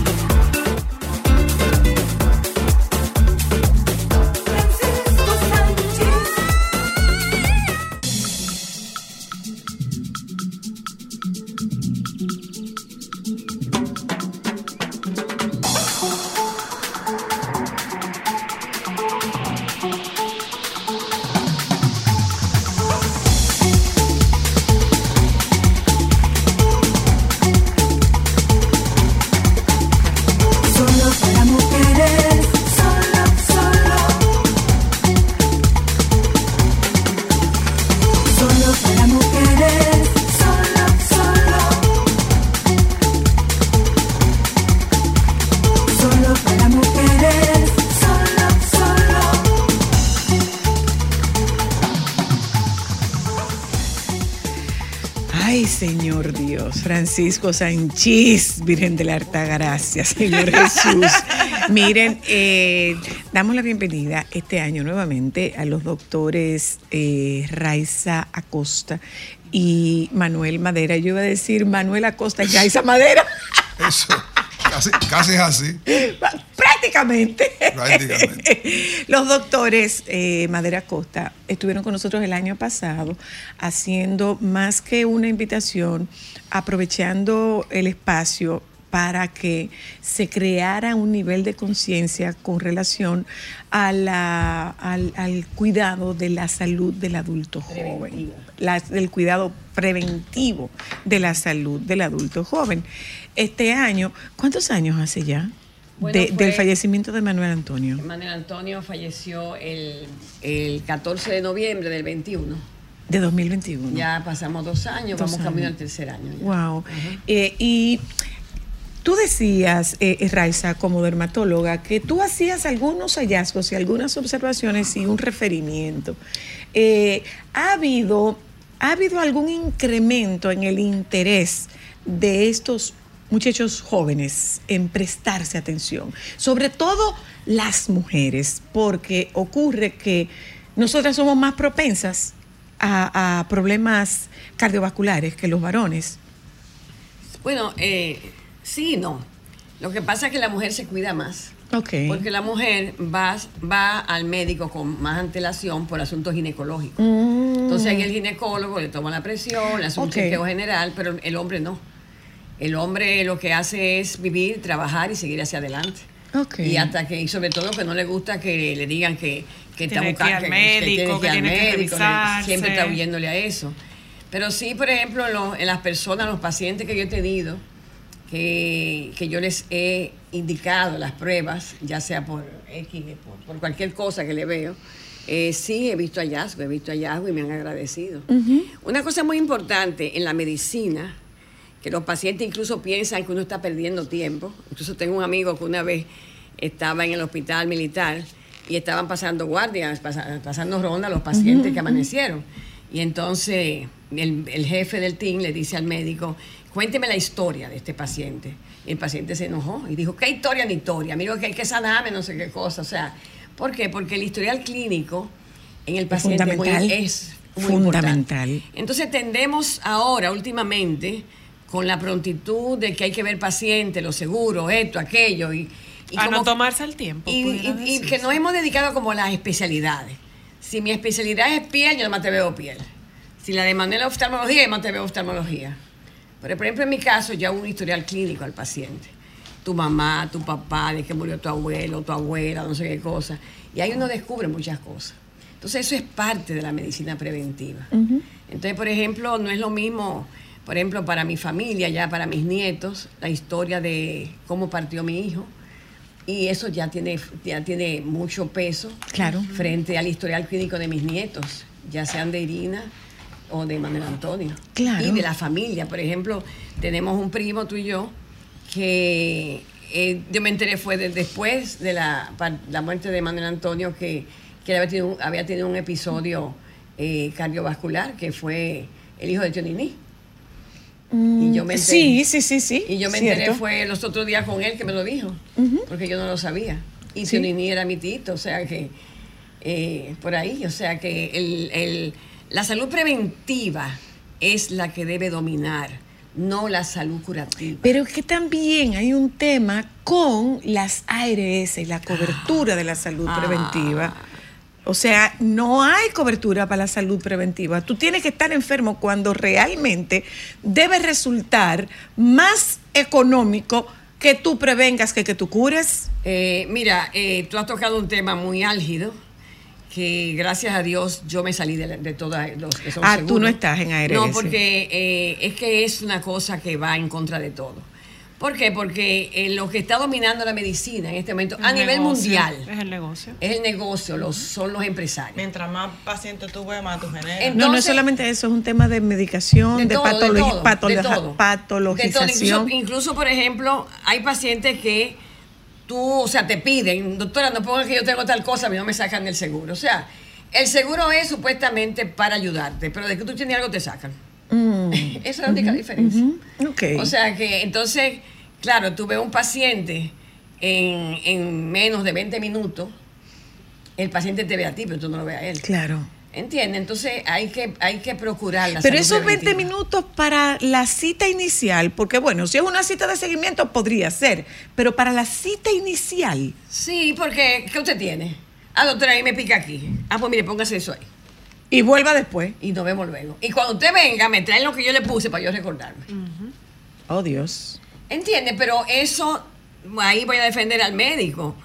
Señor Dios, Francisco Sanchís, Virgen de la Gracias, Señor Jesús. Miren, eh, damos la bienvenida este año nuevamente a los doctores eh, Raiza Acosta y Manuel Madera. Yo iba a decir Manuel Acosta y Raiza Madera.
Eso. Casi, es así.
Prácticamente. Prácticamente. Los doctores eh, Madera Costa estuvieron con nosotros el año pasado haciendo más que una invitación, aprovechando el espacio para que se creara un nivel de conciencia con relación a la, al, cuidado de la salud del adulto joven, del cuidado preventivo de la salud del adulto joven. Este año, ¿cuántos años hace ya? del fallecimiento de Manuel Antonio.
Manuel Antonio falleció el, 14 de noviembre del 21.
De 2021.
Ya pasamos dos años, vamos camino al tercer año.
Wow. Eh, y Tú decías, eh, Raiza, como dermatóloga, que tú hacías algunos hallazgos y algunas observaciones y un referimiento. Eh, ¿ha, habido, ¿Ha habido algún incremento en el interés de estos muchachos jóvenes en prestarse atención? Sobre todo las mujeres, porque ocurre que nosotras somos más propensas a, problemas cardiovasculares que los varones.
Bueno, eh Sí, no. Lo que pasa es que la mujer se cuida más. Okay. Porque la mujer va, va al médico con más antelación por asuntos ginecológicos. Mm. Entonces, en el ginecólogo le toma la presión, le hace un chequeo general, pero el hombre no. El hombre lo que hace es vivir, trabajar y seguir hacia adelante. Okay. Y hasta que, y sobre todo que no le gusta que le digan que, que está
buscando, que, médico, que, tiene que, médico,
siempre está huyéndole a eso. Pero sí, por ejemplo, en las personas, los pacientes que yo he tenido, que, yo les he indicado las pruebas, ya sea por X, por, cualquier cosa que le veo, eh, sí he visto hallazgo, he visto hallazgo y me han agradecido. Una cosa muy importante en la medicina, que los pacientes incluso piensan que uno está perdiendo tiempo. Incluso tengo un amigo que una vez estaba en el hospital militar y estaban pasando guardias, pasando ronda los pacientes que amanecieron. Y entonces el, el, jefe del team le dice al médico, cuénteme la historia de este paciente. Y el paciente se enojó y dijo, ¿qué historia ni historia? Mira que hay que sanarme, no sé qué cosa. O sea, ¿por qué? Porque el historial clínico en el paciente es, fundamental. Entonces tendemos ahora, últimamente, con la prontitud de que hay que ver paciente, lo seguro, esto, aquello. Y,
a no tomarse el tiempo.
Y, que nos hemos dedicado como a las especialidades. Si mi especialidad es piel, yo más te veo piel. Si la de Manuela oftalmología, yo más te veo oftalmología. Pero, por ejemplo, en mi caso, ya hubo un historial clínico al paciente. Tu mamá, tu papá, de que murió tu abuelo, tu abuela, no sé qué cosa. Y ahí uno descubre muchas cosas. Entonces, eso es parte de la medicina preventiva. Entonces, por ejemplo, no es lo mismo, por ejemplo, para mi familia, ya para mis nietos, la historia de cómo partió mi hijo. Y eso ya tiene, ya tiene mucho peso
claro.
frente al historial clínico de mis nietos, ya sean de Irina, o de Manuel Antonio.
Claro.
Y de la familia. Por ejemplo, tenemos un primo, tú y yo, que eh, yo me enteré fue después de la, muerte de Manuel Antonio que, había, tenido, un episodio eh, cardiovascular, que fue el hijo de Tionini.
y yo me sí, sí, sí, sí.
Y yo me enteré fue los otros días con él que me lo dijo, porque yo no lo sabía. Y Tionini era mi tito, o sea que eh, por ahí, o sea que el la salud preventiva es la que debe dominar, no la salud curativa.
Pero es que también hay un tema con las ARS y la cobertura de la salud ah. preventiva. O sea, no hay cobertura para la salud preventiva. Tú tienes que estar enfermo cuando realmente debe resultar más económico que tú prevengas que que tú cures.
Eh, mira, eh, tú has tocado un tema muy álgido que gracias a Dios yo me salí de, de todas los que son
Ah, tú no estás en ARS.
No, porque eh, es que es una cosa que va en contra de todo. ¿Por qué? Porque eh, lo que está dominando la medicina en este momento a nivel mundial
es el negocio.
Es el negocio, los, son los empresarios.
Mientras más pacientes tú ves, más tú generas.
no, no es solamente eso, es un tema de medicación, de, patologización.
incluso, por ejemplo, hay pacientes que tú, o sea, te piden, doctora, no puedo que yo tengo tal cosa, a mí no me sacan del seguro. O sea, el seguro es supuestamente para ayudarte, pero de que tú tienes algo te sacan. Mm. Esa es la única diferencia. O sea que entonces, claro, tuve un paciente en, en menos de 20 minutos, el paciente te ve a ti, pero tú no lo ves a él.
Claro.
¿Entiendes? Entonces hay que, hay que procurar la
Pero esos 20 minutos para la cita inicial, porque bueno, si es una cita de seguimiento podría ser, pero para la cita inicial.
Sí, porque ¿qué usted tiene? Ah, doctora, ahí me pica aquí. Ah, pues mire, póngase eso ahí.
Y vuelva después.
Y nos vemos luego. Y cuando usted venga, me trae lo que yo le puse para yo recordarme.
Oh, Dios.
¿Entiende? Pero eso, ahí voy a defender al médico.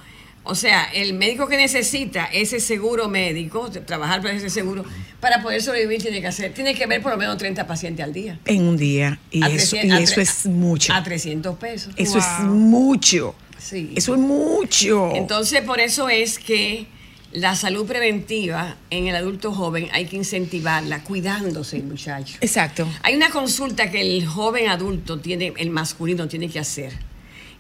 O sea, el médico que necesita ese seguro médico, trabajar para ese seguro, para poder sobrevivir tiene que hacer, tiene que ver por lo menos 30 pacientes al día.
En un día. Y, eso, eso es mucho.
A 300 pesos.
Eso es mucho. Sí. Eso es mucho.
Entonces, por eso es que la salud preventiva en el adulto joven hay que incentivarla, cuidándose, muchacho.
Exacto.
Hay una consulta que el joven adulto tiene, el masculino tiene que hacer.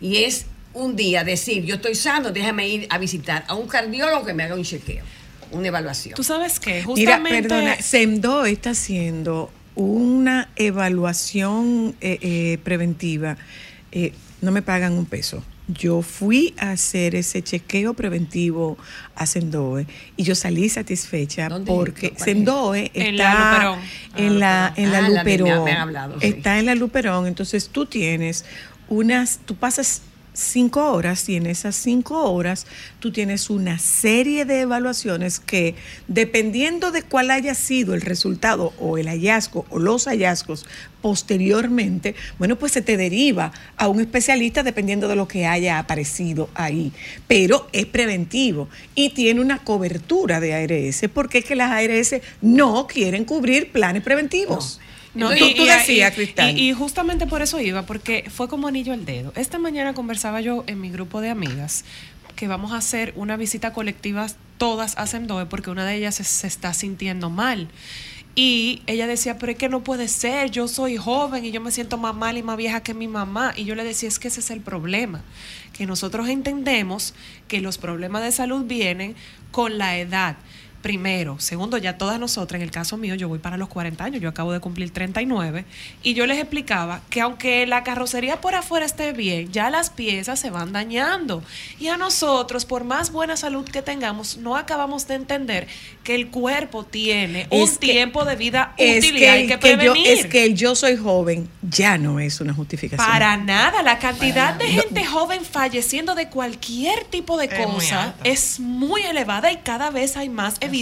Y es un día decir, yo estoy sano, déjame ir a visitar a un cardiólogo que me haga un chequeo, una evaluación.
Tú sabes qué, justamente...
Mira, perdona, SEMDO está haciendo una evaluación eh, eh, preventiva. Eh, no me pagan un peso. Yo fui a hacer ese chequeo preventivo a Sendoe y yo salí satisfecha porque Sendoe está en la, en la Luperón. Está en la Luperón, entonces tú tienes unas, tú pasas cinco horas y en esas cinco horas tú tienes una serie de evaluaciones que dependiendo de cuál haya sido el resultado o el hallazgo o los hallazgos posteriormente, bueno, pues se te deriva a un especialista dependiendo de lo que haya aparecido ahí. Pero es preventivo y tiene una cobertura de ARS porque es que las ARS no quieren cubrir planes preventivos.
Y, tú, decías, Cristal. Y, justamente por eso iba, porque fue como anillo al dedo. Esta mañana conversaba yo en mi grupo de amigas que vamos a hacer una visita colectiva todas a Semdoe porque una de ellas se, está sintiendo mal. Y ella decía, pero es que no puede ser, yo soy joven y yo me siento más mal y más vieja que mi mamá. Y yo le decía, es que ese es el problema, que nosotros entendemos que los problemas de salud vienen con la edad primero. Segundo, ya todas nosotras, en el caso mío, yo voy para los 40 años, yo acabo de cumplir 39, y yo les explicaba que aunque la carrocería por afuera esté bien, ya las piezas se van dañando. Y a nosotros, por más buena salud que tengamos, no acabamos de entender que el cuerpo tiene un tiempo de vida útil y hay que prevenir.
es que el yo soy joven ya no es una justificación.
Para nada, la cantidad de gente joven falleciendo de cualquier tipo de cosa es muy elevada y cada vez hay más evidencia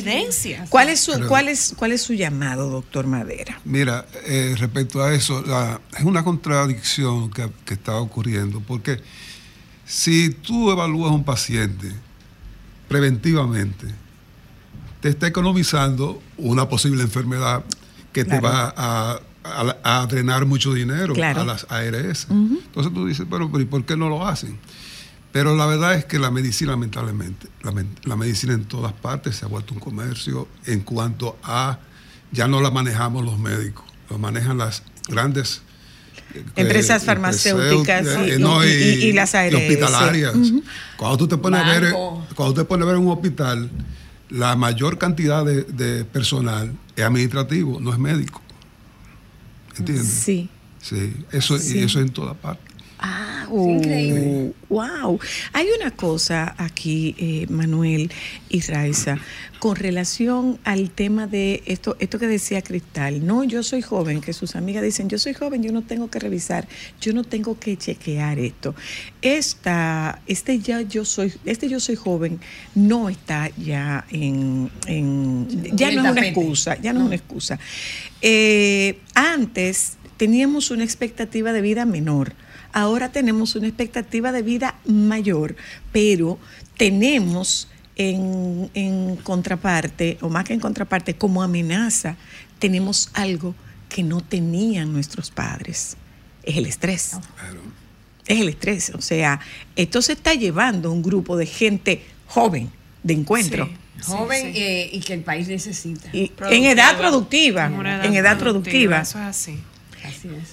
¿Cuál es su, cuál es, cuál es su llamado, doctor Madera?
Mira, eh, respecto a eso, es una contradicción que, está ocurriendo, porque si tú evalúas a un paciente preventivamente, te está economizando una posible enfermedad que te va a, drenar mucho dinero a las ARS. Entonces tú dices, pero, pero ¿y por qué no lo hacen? Pero la verdad es que la medicina, lamentablemente, la, medicina en todas partes se ha vuelto un comercio en cuanto a, ya no la manejamos los médicos, lo manejan las grandes
eh, empresas farmacéuticas eh, y, las ARS.
hospitalarias. Cuando tú te pones a ver, cuando te pones a ver un hospital, la mayor cantidad de, personal es administrativo, no es médico. ¿Entiendes?
Sí.
Sí, eso, Y eso es en todas partes.
Ah, Wow. Hay una cosa aquí, eh, Manuel y Raiza, con relación al tema de esto, esto que decía Cristal. No, yo soy joven, que sus amigas dicen, yo soy joven, yo no tengo que revisar, yo no tengo que chequear esto. Esta, este ya yo soy, este yo soy joven, no está ya en, ya no es una excusa, ya no es una excusa. Eh, antes teníamos una expectativa de vida menor Ahora tenemos una expectativa de vida mayor, pero tenemos en, contraparte, o más que en contraparte, como amenaza, tenemos algo que no tenían nuestros padres. Es el estrés. Es el estrés. O sea, esto se está llevando un grupo de gente joven de encuentro.
joven eh, y que el país necesita.
en edad productiva. En, edad, productiva.
Eso es así.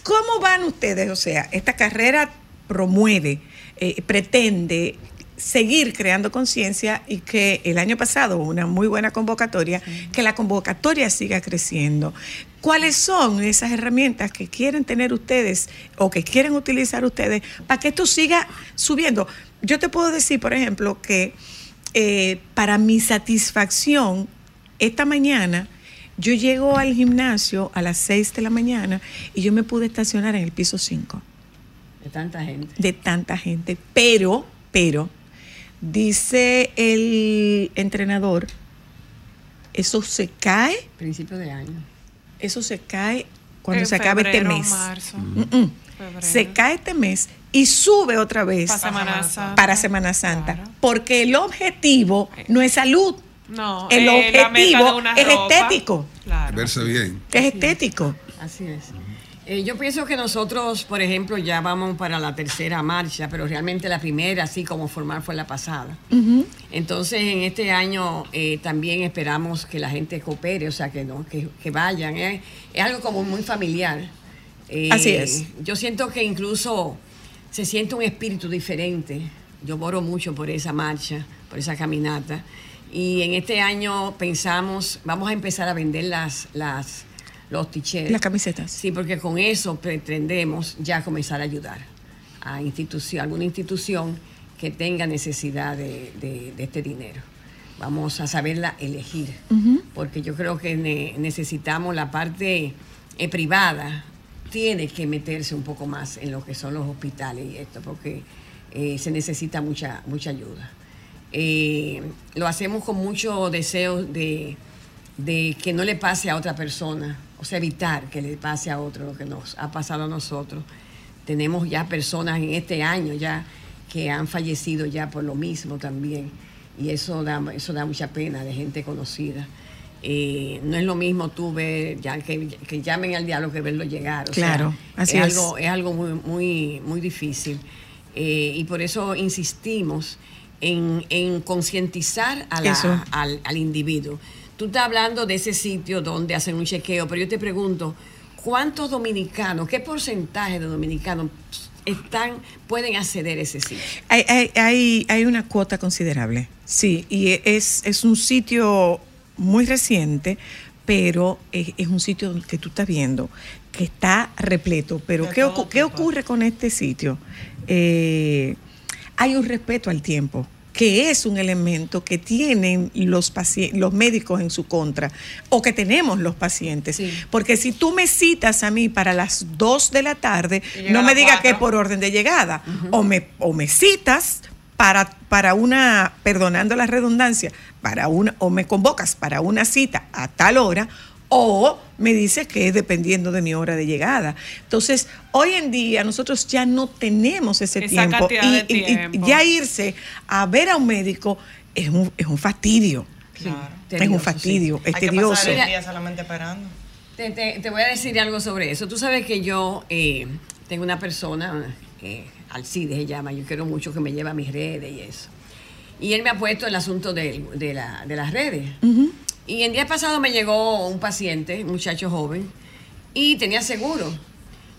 ¿Cómo van ustedes? O sea, esta carrera promueve, eh, pretende seguir creando conciencia y que el año pasado una muy buena convocatoria, que la convocatoria siga creciendo. ¿Cuáles son esas herramientas que quieren tener ustedes o que quieren utilizar ustedes para que esto siga subiendo? Yo te puedo decir, por ejemplo, que eh, para mi satisfacción, esta mañana yo llego al gimnasio a las 6 de la mañana y yo me pude estacionar en el piso 5.
De tanta gente.
De tanta gente. Pero, pero, dice el entrenador, eso se cae.
Principio de año.
Eso se cae cuando se acabe este mes. Se cae este mes y sube otra vez
para Semana Santa.
Para Semana Santa Porque el objetivo no es salud.
No,
el
eh,
objetivo es estético.
Verse bien.
Es estético.
Así es. Eh, yo pienso que nosotros, por ejemplo, ya vamos para la tercera marcha, pero realmente la primera, así como formal, fue la pasada. Entonces, en este año eh, también esperamos que la gente coopere, o sea, que no, que, vayan. Es algo como muy familiar.
así es.
Yo siento que incluso se siente un espíritu diferente. Yo moro mucho por esa marcha, por esa caminata. Y en este año pensamos, vamos a empezar a vender las, las, los t-shirts.
Las camisetas.
Sí, porque con eso pretendemos ya comenzar a ayudar a institución, alguna institución que tenga necesidad de, este dinero. Vamos a saberla elegir, porque yo creo que necesitamos la parte eh, privada, tiene que meterse un poco más en lo que son los hospitales y esto, porque eh, se necesita mucha, mucha ayuda. Eh, lo hacemos con mucho deseo de, que no le pase a otra persona, o sea, evitar que le pase a otro lo que nos ha pasado a nosotros. Tenemos ya personas en este año ya que han fallecido ya por lo mismo también, y eso da, eso da mucha pena de gente conocida. Eh, no es lo mismo tú ver ya que, llamen al diablo que verlo llegar.
claro, así
es, Algo, es algo muy, muy, muy difícil. Eh, y por eso insistimos en, concientizar al, al, individuo. Tú estás hablando de ese sitio donde hacen un chequeo, pero yo te pregunto, ¿cuántos dominicanos, qué porcentaje de dominicanos están, pueden acceder a ese sitio?
Hay, hay, hay, una cuota considerable, sí, y es, es un sitio muy reciente, pero es, un sitio que tú estás viendo que está repleto. Pero ¿qué, ¿qué ocurre con este sitio? Eh, hay un respeto al tiempo que es un elemento que tienen los, los médicos en su contra o que tenemos los pacientes. Porque si tú me citas a mí para las 2 de la tarde, no me digas que es por orden de llegada. o, me, o me citas para, para una, perdonando la redundancia, para una, o me convocas para una cita a tal hora o me dices que es dependiendo de mi hora de llegada. Entonces, hoy en día nosotros ya no tenemos ese tiempo, y, ya irse a ver a un médico es un, es un fastidio. es un fastidio, es tedioso.
solamente esperando.
Te, voy a decir algo sobre eso. Tú sabes que yo eh, tengo una persona, eh, Alcides se llama, yo quiero mucho que me lleve a mis redes y eso. Y él me ha puesto el asunto de, las redes. Y el día pasado me llegó un paciente, un muchacho joven, y tenía seguro.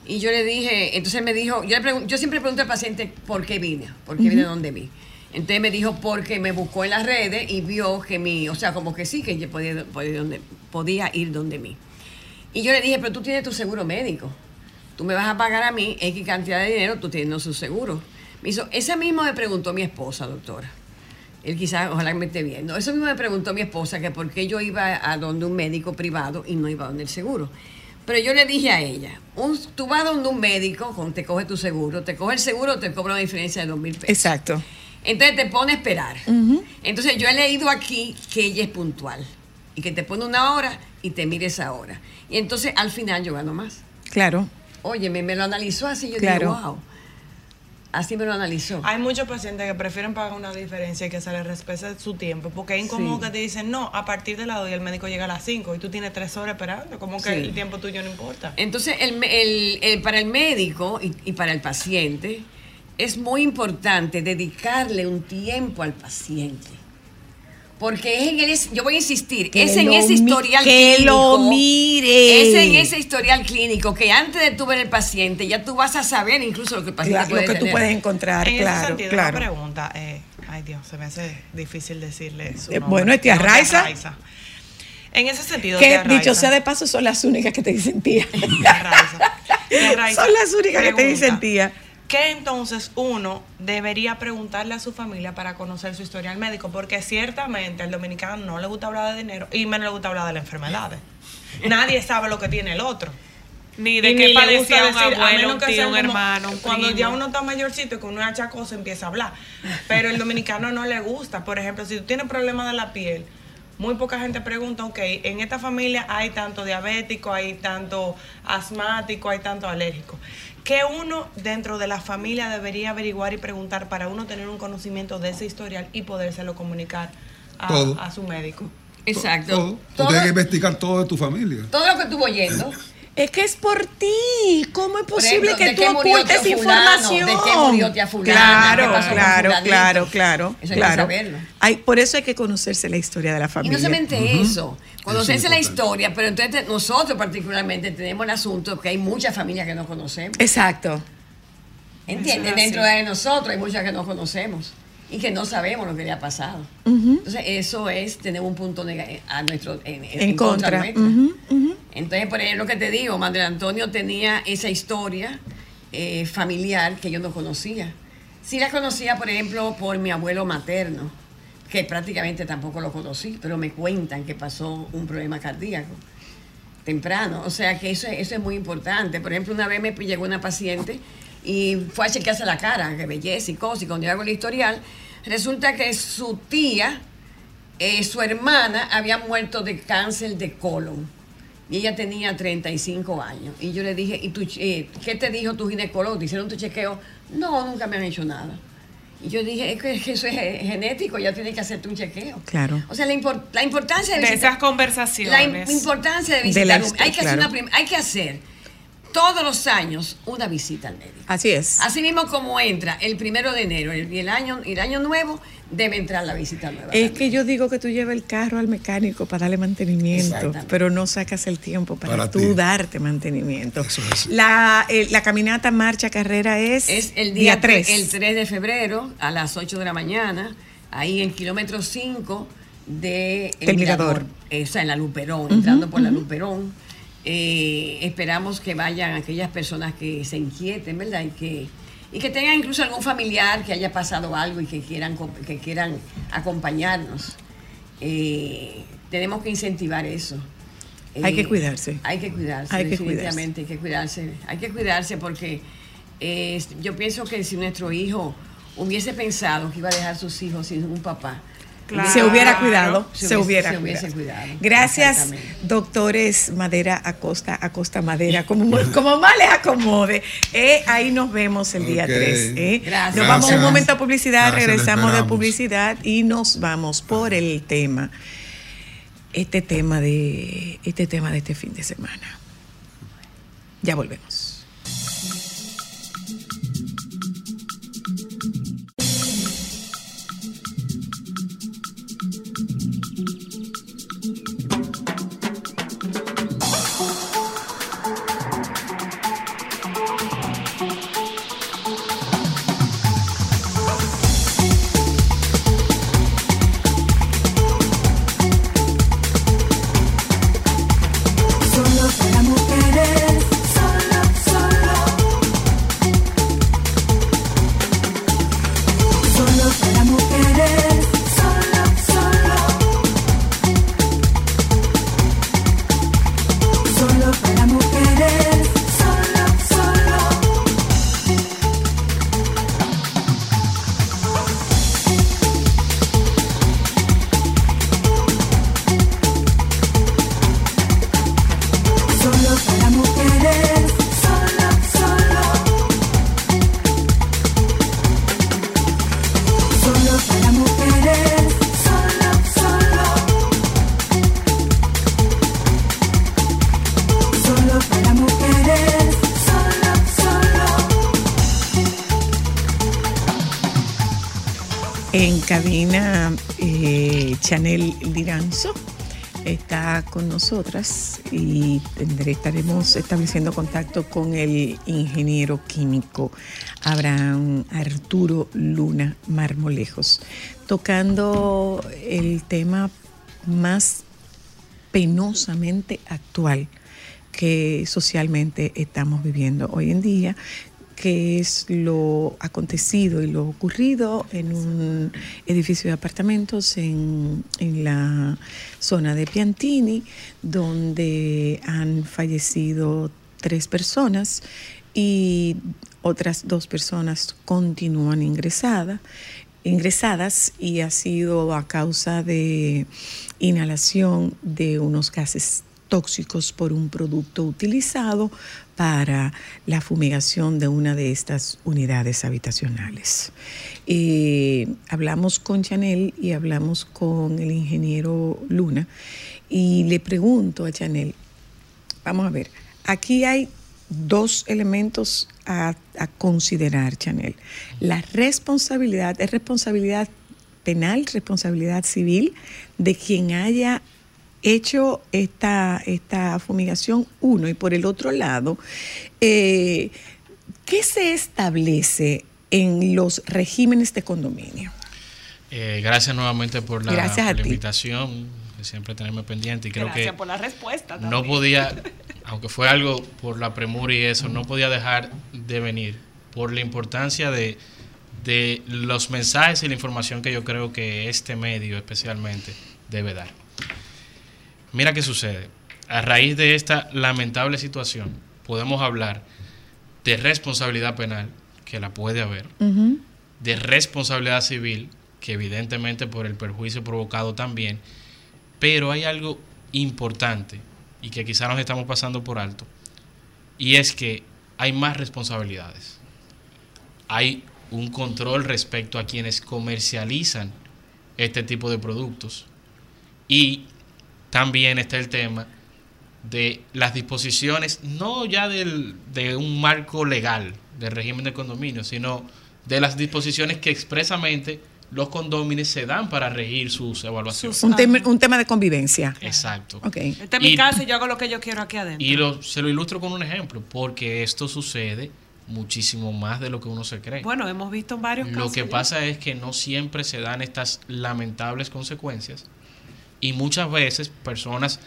Y yo le dije, entonces me dijo, yo, le yo siempre pregunto al paciente por qué vine, por qué vine donde vi. Entonces me dijo porque me buscó en las redes y vio que mi, o sea, como que sí, que yo podía, donde, podía ir donde mí. Y yo le dije, pero tú tienes tu seguro médico. Tú me vas a pagar a mí X cantidad de dinero, tú tienes su seguro. Me hizo, ese mismo me preguntó mi esposa, doctora él quizás, ojalá me esté viendo. Eso mismo me preguntó mi esposa, que por qué yo iba a donde un médico privado y no iba a donde el seguro. Pero yo le dije a ella, un, tú vas a donde un médico, te coge tu seguro, te coge el seguro, te cobra una diferencia de dos mil pesos.
Exacto.
Entonces te pone a esperar. Entonces yo he leído aquí que ella es puntual y que te pone una hora y te mire esa hora. Y entonces al final yo gano más.
Claro.
Oye, me, lo analizó así, yo digo, wow. Así me lo analizó.
Hay muchos pacientes que prefieren pagar una diferencia y que se les respete su tiempo, porque es incómodo que te dicen, no, a partir de la 2 y el médico llega a las 5 y tú tienes 3 horas esperando, como que el tiempo tuyo no importa.
Entonces, el, para el médico y, y para el paciente es muy importante dedicarle un tiempo al paciente porque es en el, yo voy a insistir, es en ese historial
que clínico. lo mire.
Es en ese historial clínico que antes de tú ver el paciente, ya tú vas a saber incluso lo que el paciente
Lo que tú puedes encontrar,
en
claro.
Ese sentido,
claro.
Una pregunta, eh, Ay Dios, se me hace difícil decirle su
Eh,
nombre.
bueno, es tía
No,
Raiza.
En ese sentido,
Que
tía
dicho
Raiza.
sea de paso, son las únicas que te dicen tía.
Tía Raiza. Tía Raiza,
Son las únicas que te dicen tía.
¿Qué entonces uno debería preguntarle a su familia para conocer su historial médico? Porque ciertamente al dominicano no le gusta hablar de dinero y menos le gusta hablar de las enfermedades. Nadie sabe lo que tiene el otro.
Ni de
Y
qué
ni
padecía un
decir,
abuelo, un tío, un hermano, un
Cuando
primo.
ya uno está mayorcito, que uno es achacoso, empieza a hablar. Pero el dominicano no le gusta. Por ejemplo, si tú tienes problemas de la piel, muy poca gente pregunta, ok, en esta familia hay tanto diabético, hay tanto asmático, hay tanto alérgico. ¿Qué uno dentro de la familia debería averiguar y preguntar para uno tener un conocimiento de ese historial y podérselo comunicar a,
Todo.
a su médico?
Exacto.
Todo. Tú tienes que investigar todo de tu familia.
todo lo que estuvo oyendo.
Es que es por ti. ¿Cómo es posible
ejemplo,
que
¿de
tú
qué murió
ocultes información?
¿De qué murió tía fulana?
Claro,
¿Qué pasó con
claro, claro, claro,
Eso hay que saberlo.
Hay, por eso hay que conocerse la historia de la
Y
familia.
no solamente eso, conocerse
Eso es
la historia, pero entonces nosotros particularmente tenemos el asunto que hay muchas familias que no conocemos.
Exacto.
¿Entiendes? Dentro de nosotros hay muchas que no conocemos y que no sabemos lo que le ha pasado. Entonces, eso es tener un punto nega- a nuestro, en, en-
En
en contra. Entonces, por ejemplo, lo que te digo, Madre Antonio tenía esa historia eh, familiar que yo no conocía. Sí la conocía, por ejemplo, por mi abuelo materno, que prácticamente tampoco lo conocí, pero me cuentan que pasó un problema cardíaco temprano. O sea que eso, es- eso es muy importante. Por ejemplo, una vez me llegó una paciente y fue a chequearse la cara, que belleza y cosas, y cuando yo hago el historial, resulta que su tía, eh, su hermana, había muerto de cáncer de colon. Y ella tenía 35 años. Y yo le dije, ¿y tú, eh, qué te dijo tu ginecólogo? ¿Te hicieron tu chequeo? No, nunca me han hecho nada. Y yo dije, es que, es que eso es ge- genético, ya tienes que hacerte un chequeo.
Claro.
O sea, la, impor- la importancia de,
De
visitar-
esas conversaciones.
la im- importancia de
De la
visitar hay que hacer una hay que hacer todos los años una visita al médico.
Así es.
Así mismo como entra el primero de enero y el año, y el año nuevo, debe entrar la visita nueva.
Es
también.
que yo digo que tú llevas el carro al mecánico para darle mantenimiento, pero no sacas el tiempo para,
Para
tú
ti.
darte mantenimiento.
Eso es así.
La, eh, la caminata, marcha, carrera es,
Es el día,
3.
3. El 3 de febrero a las 8 de la mañana, ahí en kilómetro 5 de el
Del Mirador.
O sea, en la Luperón, entrando por la Luperón. Eh, esperamos que vayan aquellas personas que se inquieten, ¿verdad? Y que, y que tengan incluso algún familiar que haya pasado algo y que quieran, que quieran acompañarnos. Eh, tenemos que incentivar eso.
Hay que
Eh,
cuidarse.
Hay que cuidarse,
Hay que
definitivamente hay que cuidarse. Hay que cuidarse porque eh, yo pienso que si nuestro hijo hubiese pensado que iba a dejar sus hijos sin un papá,
Claro.
Se hubiera cuidado,
Se
se,
hubiese-
hubiera,
se hubiese
cuidado.
cuidado.
Gracias, doctores Madera Acosta, Acosta Madera, como, como más les acomode. Eh, ahí nos vemos el día
Ok.
3.
Gracias.
Nos vamos un momento a publicidad,
Gracias,
regresamos de publicidad y nos vamos por el tema. Este tema de este tema de este fin de semana. Ya volvemos. Con nosotras y estaremos estableciendo contacto con el ingeniero químico Abraham Arturo Luna Marmolejos, tocando el tema más penosamente actual que socialmente estamos viviendo hoy en día, que es lo acontecido y lo ocurrido en un edificio de apartamentos en, en la zona de Piantini, donde han fallecido tres personas y otras dos personas continúan ingresadas ingresadas y ha sido a causa de inhalación de unos gases tóxicos por un producto utilizado para la fumigación de una de estas unidades habitacionales. Eh, hablamos con Chanel y hablamos con el ingeniero Luna y le pregunto a Chanel, vamos a ver, aquí hay dos elementos a, a considerar, Chanel. La responsabilidad, es responsabilidad penal, responsabilidad civil de quien haya hecho esta, esta fumigación, uno, y por el otro lado, eh, ¿qué se establece en los regímenes de condominio?
Eh, gracias nuevamente por la,
Gracias a
por la
ti.
invitación, que siempre tenerme pendiente. Y creo
Gracias
que
por la respuesta.
no podía, aunque fue algo por la premura y eso, no podía dejar de venir por la importancia de, de los mensajes y la información que yo creo que este medio especialmente debe dar. Mira qué sucede. A raíz de esta lamentable situación, podemos hablar de responsabilidad penal, que la puede haber, de responsabilidad civil, que evidentemente por el perjuicio provocado también, pero hay algo importante y que quizá nos estamos pasando por alto, y es que hay más responsabilidades. Hay un control respecto a quienes comercializan este tipo de productos y también está el tema de las disposiciones, no ya del, de un marco legal del régimen de condominio, sino de las disposiciones que expresamente los condóminos se dan para regir sus evaluaciones.
Un, tema, un tema de convivencia.
Exacto.
Ok.
Este es mi
Y-
caso y yo hago lo que yo quiero aquí adentro.
Y lo- se lo ilustro con un ejemplo, porque esto sucede muchísimo más de lo que uno se cree.
bueno, hemos visto en varios casos.
Lo que
ya.
pasa es que no siempre se dan estas lamentables consecuencias y muchas veces personas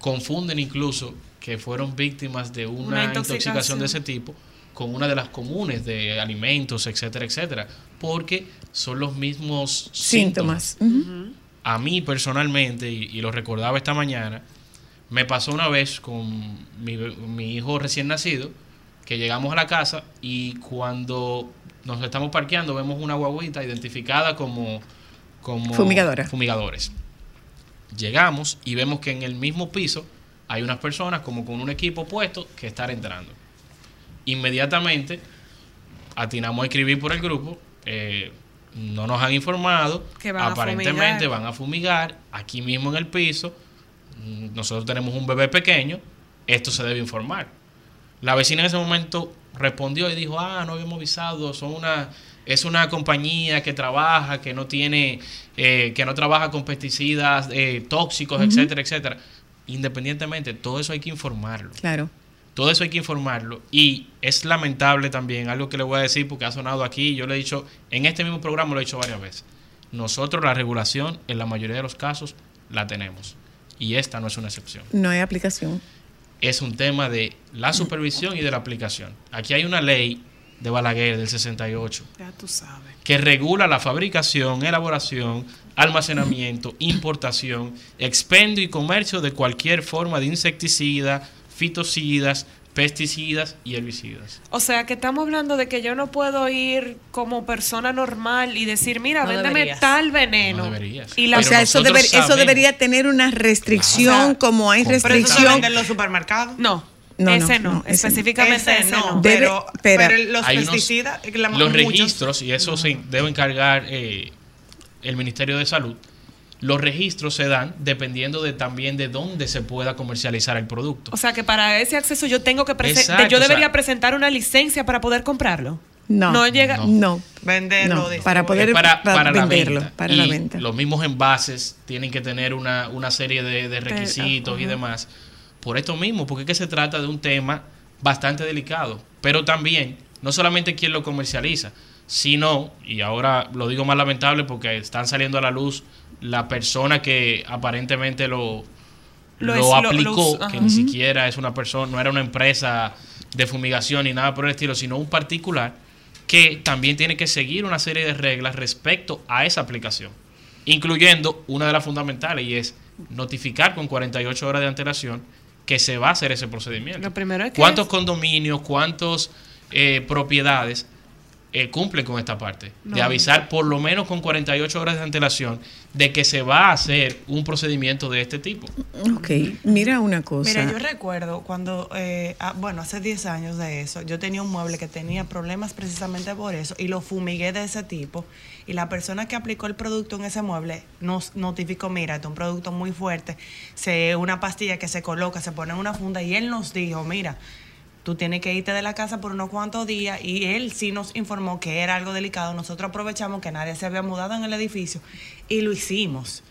confunden incluso que fueron víctimas de una,
Una
intoxicación.
intoxicación.
de ese tipo con una de las comunes de alimentos, etcétera, etcétera, porque son los mismos síntomas.
Síntomas.
A mí personalmente, y, y lo recordaba esta mañana, me pasó una vez con mi, mi hijo recién nacido, que llegamos a la casa y cuando nos estamos parqueando vemos una guaguita identificada como, como
Fumigadora.
fumigadores. Llegamos y vemos que en el mismo piso hay unas personas como con un equipo puesto que están entrando. Inmediatamente atinamos a escribir por el grupo, eh, no nos han informado,
Que van
aparentemente van a fumigar aquí mismo en el piso, nosotros tenemos un bebé pequeño, esto se debe informar. La vecina en ese momento respondió y dijo, ah, no habíamos avisado, son una, es una compañía que trabaja, que no tiene, eh, que no trabaja con pesticidas eh, tóxicos, etcétera, etcétera. Independientemente, todo eso hay que informarlo.
Claro.
Todo eso hay que informarlo. Y es lamentable también, algo que le voy a decir porque ha sonado aquí, yo le he dicho, en este mismo programa lo he dicho varias veces. Nosotros la regulación, en la mayoría de los casos, la tenemos. Y esta no es una excepción.
No hay aplicación.
Es un tema de la supervisión y de la aplicación. Aquí hay una ley de Balaguer del 68
Ya tú sabes.
que regula la fabricación, elaboración, almacenamiento, importación, expendio y comercio de cualquier forma de insecticida, fitocidas, pesticidas y herbicidas.
O sea, que estamos hablando de que yo no puedo ir como persona normal y decir, mira,
No
véndeme
deberías.
tal veneno.
No deberías.
Y la
o sea, eso, deber- eso debería tener una restricción
Claro.
como hay
eso
Pero eso se
restricción.
vende en los supermercados.
No,
No,
ese
no, ese
específicamente ese,
Ese
no.
no,
Debe-
pero,
espera.
pero los
Hay unos-
pesticidas, la-
los
muchos-
registros, y eso se debe encargar eh, el Ministerio de Salud, los registros se dan dependiendo de también de dónde se pueda comercializar el producto.
O sea, que para ese acceso yo tengo que
Exacto,
yo
o sea-
debería presentar una licencia para poder comprarlo.
No,
No llega-
No.
Venderlo,
No, para poder
para,
pa-
para la
venderlo,
venta.
para
y
la venta.
Los mismos envases tienen que tener una, una serie de, de requisitos y demás. Por esto mismo, porque es que se trata de un tema bastante delicado. Pero también, no solamente quien lo comercializa, sino, y ahora lo digo más lamentable porque están saliendo a la luz la persona que aparentemente lo,
Lo
lo,
es- lo- lo
aplicó, que ni siquiera es una persona, no era una empresa de fumigación ni nada por el estilo, sino un particular que también tiene que seguir una serie de reglas respecto a esa aplicación, incluyendo una de las fundamentales y es notificar con 48 horas de antelación que se va a hacer ese procedimiento.
Lo primero es que
¿Cuántos
es-
condominios, cuántas propiedades eh, cumplen con esta parte? De avisar por lo menos con 48 horas de antelación de que se va a hacer un procedimiento de este tipo.
Ok, mira una cosa.
Mira, yo recuerdo cuando, eh, ah, bueno, hace 10 años de eso, yo tenía un mueble que tenía problemas precisamente por eso y lo fumigué de ese tipo. Y la persona que aplicó el producto en ese mueble nos notificó, mira, este es un producto muy fuerte, se, una pastilla que se coloca, se pone en una funda y él nos dijo, mira, tú tienes que irte de la casa por unos cuantos días y él sí nos informó que era algo delicado. Nosotros aprovechamos que nadie se había mudado en el edificio y lo hicimos.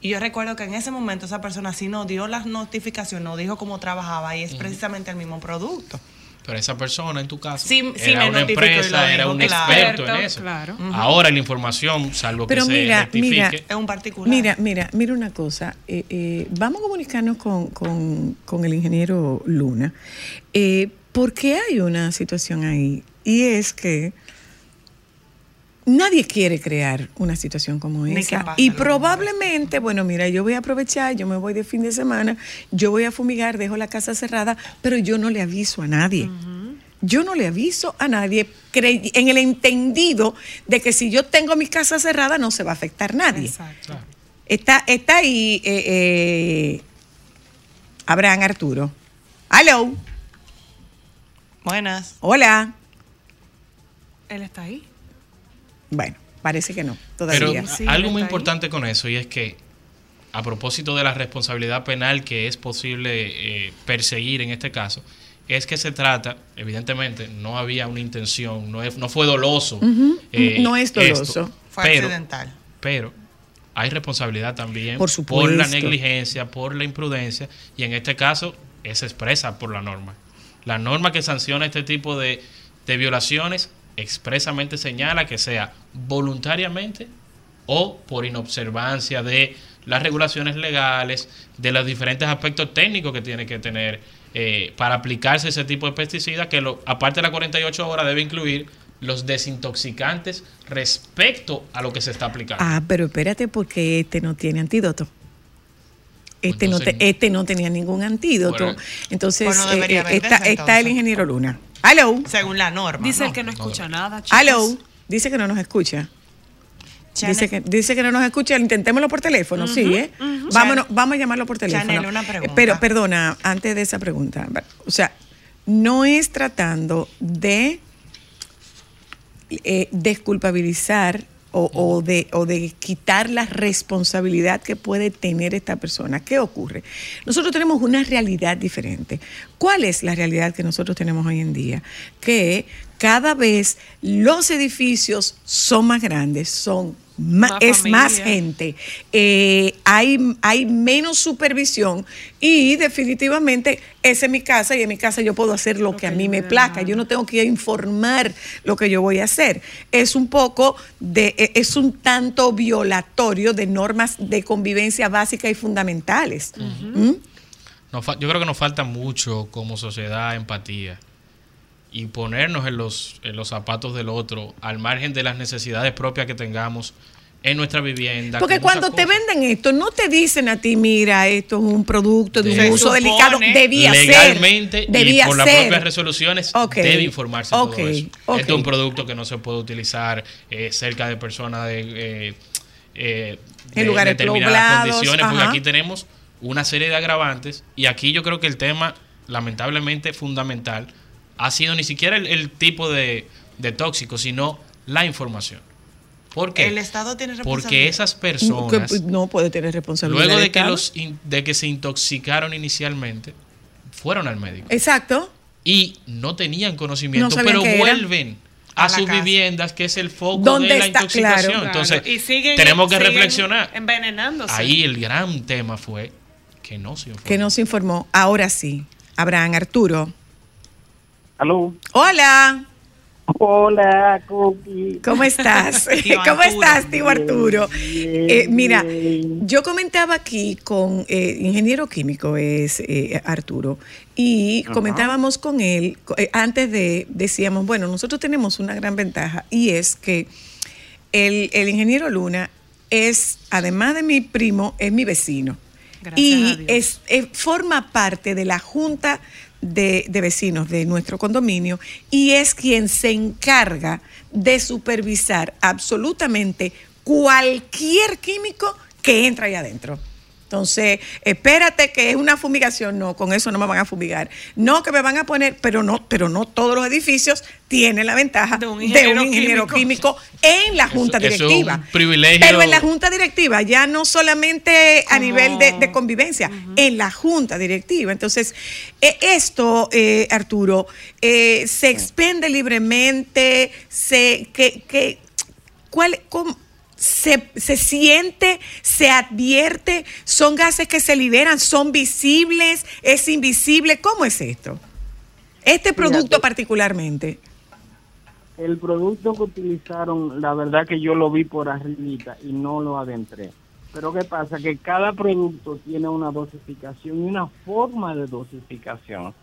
Y yo recuerdo que en ese momento esa persona sí nos dio la notificación, nos dijo cómo trabajaba y es precisamente el mismo producto.
Pero esa persona en tu caso
Sí, sí
era
me
una empresa, era un
claro.
experto en eso.
claro.
Ahora la información, salvo
Pero
que se
mira,
rectifique,
mira,
Es un particular.
Mira, mira, mira una cosa. Eh, eh, vamos a comunicarnos con, con- con el ingeniero Luna, eh, porque hay una situación ahí y es que nadie quiere crear una situación como
Ni
esa. Y probablemente, bueno, mira, yo voy a aprovechar, yo me voy de fin de semana, yo voy a fumigar, dejo la casa cerrada, pero yo no le aviso a nadie. Yo no le aviso a nadie en el entendido de que si yo tengo mi casa cerrada no se va a afectar nadie.
Exacto.
Está, está ahí eh, eh, Abraham Arturo. Hello.
Buenas.
Hola.
Él está ahí.
Bueno, parece que no,
Pero
todavía.
Sí,
algo muy
ahí.
importante con eso y es que a propósito de la responsabilidad penal que es posible eh, perseguir en este caso, es que se trata, evidentemente, no había una intención, no, es- no fue doloso. eh,
No es
esto,
doloso.
Fue
pero,
accidental.
pero hay responsabilidad también
Por
la negligencia, por la imprudencia y en este caso es expresa por la norma. La norma que sanciona este tipo de, de violaciones expresamente señala que sea voluntariamente o por inobservancia de las regulaciones legales, de los diferentes aspectos técnicos que tiene que tener eh, para aplicarse ese tipo de pesticidas, que lo, aparte de las 48 horas debe incluir los desintoxicantes respecto a lo que se está aplicando.
Ah, pero espérate porque este no tiene antídoto. Este, no, te- este no tenía ningún antídoto.
Bueno.
Entonces,
Pues
eh, eh, está, está el ingeniero Luna. Hello.
Según la norma.
Dice
¿no?
el que no escucha nada. chicos.
Hello. Dice que no nos escucha.
Chanel,
Dice que, dice que no nos escucha. Intentémoslo por teléfono, sí, ¿eh? Vámonos, vamos a llamarlo por teléfono.
Chanel, una pregunta.
Eh, Pero, perdona, antes de esa pregunta. O sea, no es tratando de eh, desculpabilizar o, o de, o de quitar la responsabilidad que puede tener esta persona. ¿Qué ocurre? Nosotros tenemos una realidad diferente. ¿Cuál es la realidad que nosotros tenemos hoy en día? Que cada vez los edificios son más grandes, son
Más
es más gente, eh, hay, hay menos supervisión y definitivamente esa es mi casa y en mi casa yo puedo hacer lo, que, a mí me plazca, yo no tengo que informar lo que yo voy a hacer. Es un poco de, e- es un tanto violatorio de normas de convivencia básicas y fundamentales. ¿Mm?
Nos yo creo que nos falta mucho como sociedad empatía y ponernos en los, en los zapatos del otro al margen de las necesidades propias que tengamos en nuestra vivienda.
Porque cuando te
cosas.
venden esto, no te dicen a ti, mira, esto es un producto de un uso delicado. Debía
legalmente
ser. Debía
y por las propias resoluciones debe informarse
ok,
todo eso. Este es un producto que no se puede utilizar eh, cerca de personas de, eh, eh,
En lugares
determinadas
poblados,
condiciones, porque aquí tenemos una serie de agravantes y aquí yo creo que el tema lamentablemente fundamental ha sido ni siquiera el, el tipo de, de tóxico, sino la información. ¿Por qué?
El Estado tiene
Porque
responsabilidad.
esas
Que,
personas
pues, no puede tener responsabilidad.
Luego de que, los in- de que se intoxicaron inicialmente, fueron al médico
Exacto.
y no tenían conocimiento,
No
pero
era.
vuelven a, sus
casa.
viviendas, que es el foco
¿Dónde
de la
está?
intoxicación.
Claro.
Entonces,
y siguen,
tenemos que
siguen
reflexionar.
Envenenándose.
Ahí el gran tema fue que no se informó.
Que no se informó. Ahora sí. Abraham Arturo.
Aló.
Hola.
Hola, Cookie.
¿Cómo estás?
Tío
¿Cómo
Arturo.
estás, tío Arturo?
Bien,
Eh, mira,
bien.
yo comentaba aquí con eh, ingeniero químico, es eh, Arturo, y comentábamos con él, eh, antes de, decíamos, bueno, nosotros tenemos una gran ventaja y es que el, el ingeniero Luna es, además de mi primo, es mi vecino.
Gracias
y
Dios.
es, eh, forma parte de la junta de, vecinos de nuestro condominio y es quien se encarga de supervisar absolutamente cualquier químico que entra ahí adentro. Entonces, espérate que es una fumigación, no, con eso no me van a fumigar. No que me van a poner, pero no, pero no todos los edificios tienen la ventaja
De un
de
ingeniero
un ingeniero
químico.
químico en la junta
eso es un
directiva.
privilegio.
Pero en la junta directiva, ya no solamente a
Como-
nivel de, de convivencia, en la junta directiva. Entonces, eh, esto, eh, Arturo, eh, se expende libremente, se, que, que, ¿cuál, cómo- se, se siente, se advierte, son gases que se liberan, son visibles, es invisible, ¿cómo es esto? Este producto particularmente.
El producto que utilizaron, la verdad que yo lo vi por arribita y no lo adentré. Pero ¿qué pasa? Que cada producto tiene una dosificación y una forma de dosificación.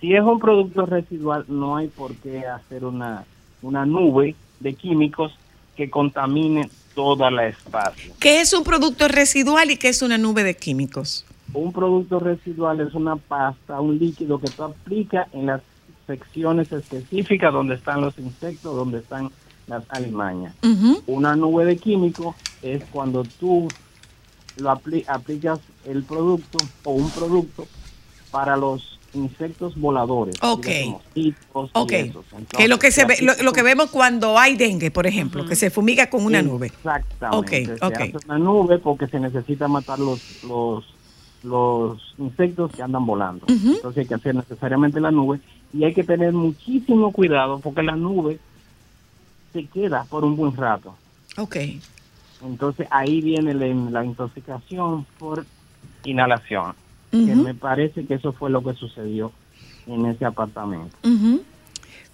Si es un producto residual, no hay por qué hacer una, una nube de químicos que contamine toda la espacio.
¿Qué es un producto residual y qué es una nube de químicos?
Un producto residual es una pasta, un líquido que tú aplicas en las secciones específicas donde están los insectos, donde están las alimañas. Una nube de químico es cuando tú lo apli- aplicas el producto o un producto para los insectos voladores.
Ok.
dígase mosquitos y
Ok.
esos.
Que lo que se ve, lo, que vemos cuando hay dengue, por ejemplo, que se fumiga con una nube.
Exactamente.
Ok,
Se
ok.
hace una nube porque se necesita matar los, los, los insectos que andan volando. Entonces hay que hacer necesariamente la nube y hay que tener muchísimo cuidado porque la nube se queda por un buen rato.
Ok.
Entonces ahí viene la, la intoxicación por inhalación. Que me parece que eso fue lo que sucedió en ese apartamento.
Bueno,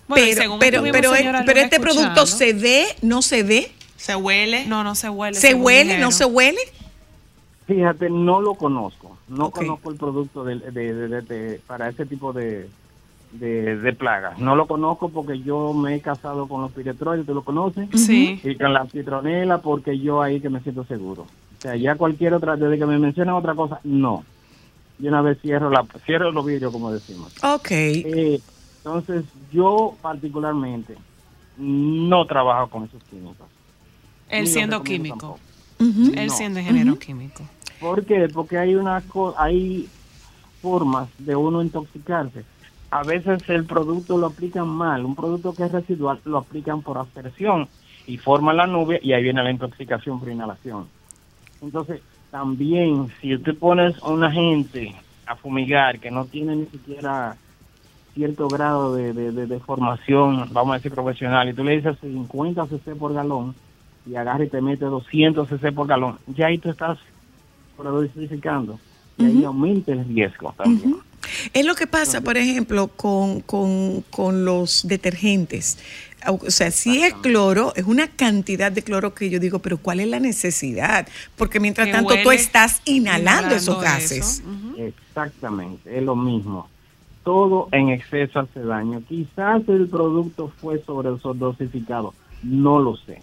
pero
según
pero, pero,
señora
pero este producto se ve, no se ve,
Se huele.
No, no se huele.
se huele, no se huele.
Fíjate, no lo conozco. No conozco el producto de, de- de- de- de- para ese tipo de, de, de plagas. No lo conozco porque yo me he casado con los piretroides, ¿tú lo conoces?
Sí.
Y con la citronela porque yo ahí que me siento seguro. O sea, ya cualquier otra, desde que me mencionan otra cosa, no. Yo una vez cierro, la, cierro los vidrios, como decimos.
Ok.
Eh, entonces, yo particularmente no trabajo con esos químicos.
Él siendo químico.
Ujú.
Él
No.
siendo ingeniero químico.
¿Por qué? Porque hay una hay formas de uno intoxicarse. A veces el producto lo aplican mal, un producto que es residual lo aplican por aspersión y forma la nube y ahí viene la intoxicación por inhalación. Entonces, también si tú pones a una gente a fumigar que no tiene ni siquiera cierto grado de, de, de- de formación, vamos a decir profesional, y tú le dices 50 cc por galón y agarra y te mete 200 cc por galón, ya ahí tú estás dosificando y ahí aumenta el riesgo también.
Es lo que pasa, por ejemplo, con, con- con los detergentes. O sea, si es cloro, es una cantidad de cloro que yo digo, pero ¿cuál es la necesidad? Porque mientras
Que
tanto tú estás inhalando, esos gases.
eso.
Exactamente, es lo mismo. Todo en exceso hace daño. Quizás el producto fue sobredosificado, no lo sé.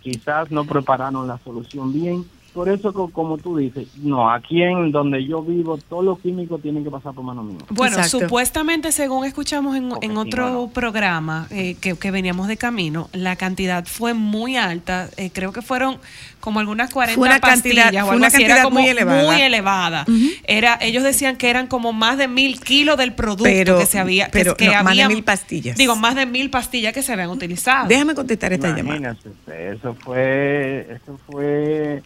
Quizás no prepararon la solución bien. Por eso, co- como tú dices, no, aquí en donde yo vivo, todos los químicos tienen que pasar por mano mía.
Bueno,
Exacto.
supuestamente, según escuchamos en, otro
no,
programa eh, que, que veníamos de camino, la cantidad fue muy alta. eh, creo que fueron como algunas 40
Fue una
pastillas
cantidad-
o
fue
algo
una
así. Era
cantidad
como
muy elevada.
muy elevada. Era, ellos decían que eran como más de mil kilos del producto
Pero-
que se había. que-
pero
que
no, más de mil pastillas.
Digo, más de mil pastillas que se habían utilizado.
Déjame contestar esta llamada.
Imagínese usted, eso fue, eso fue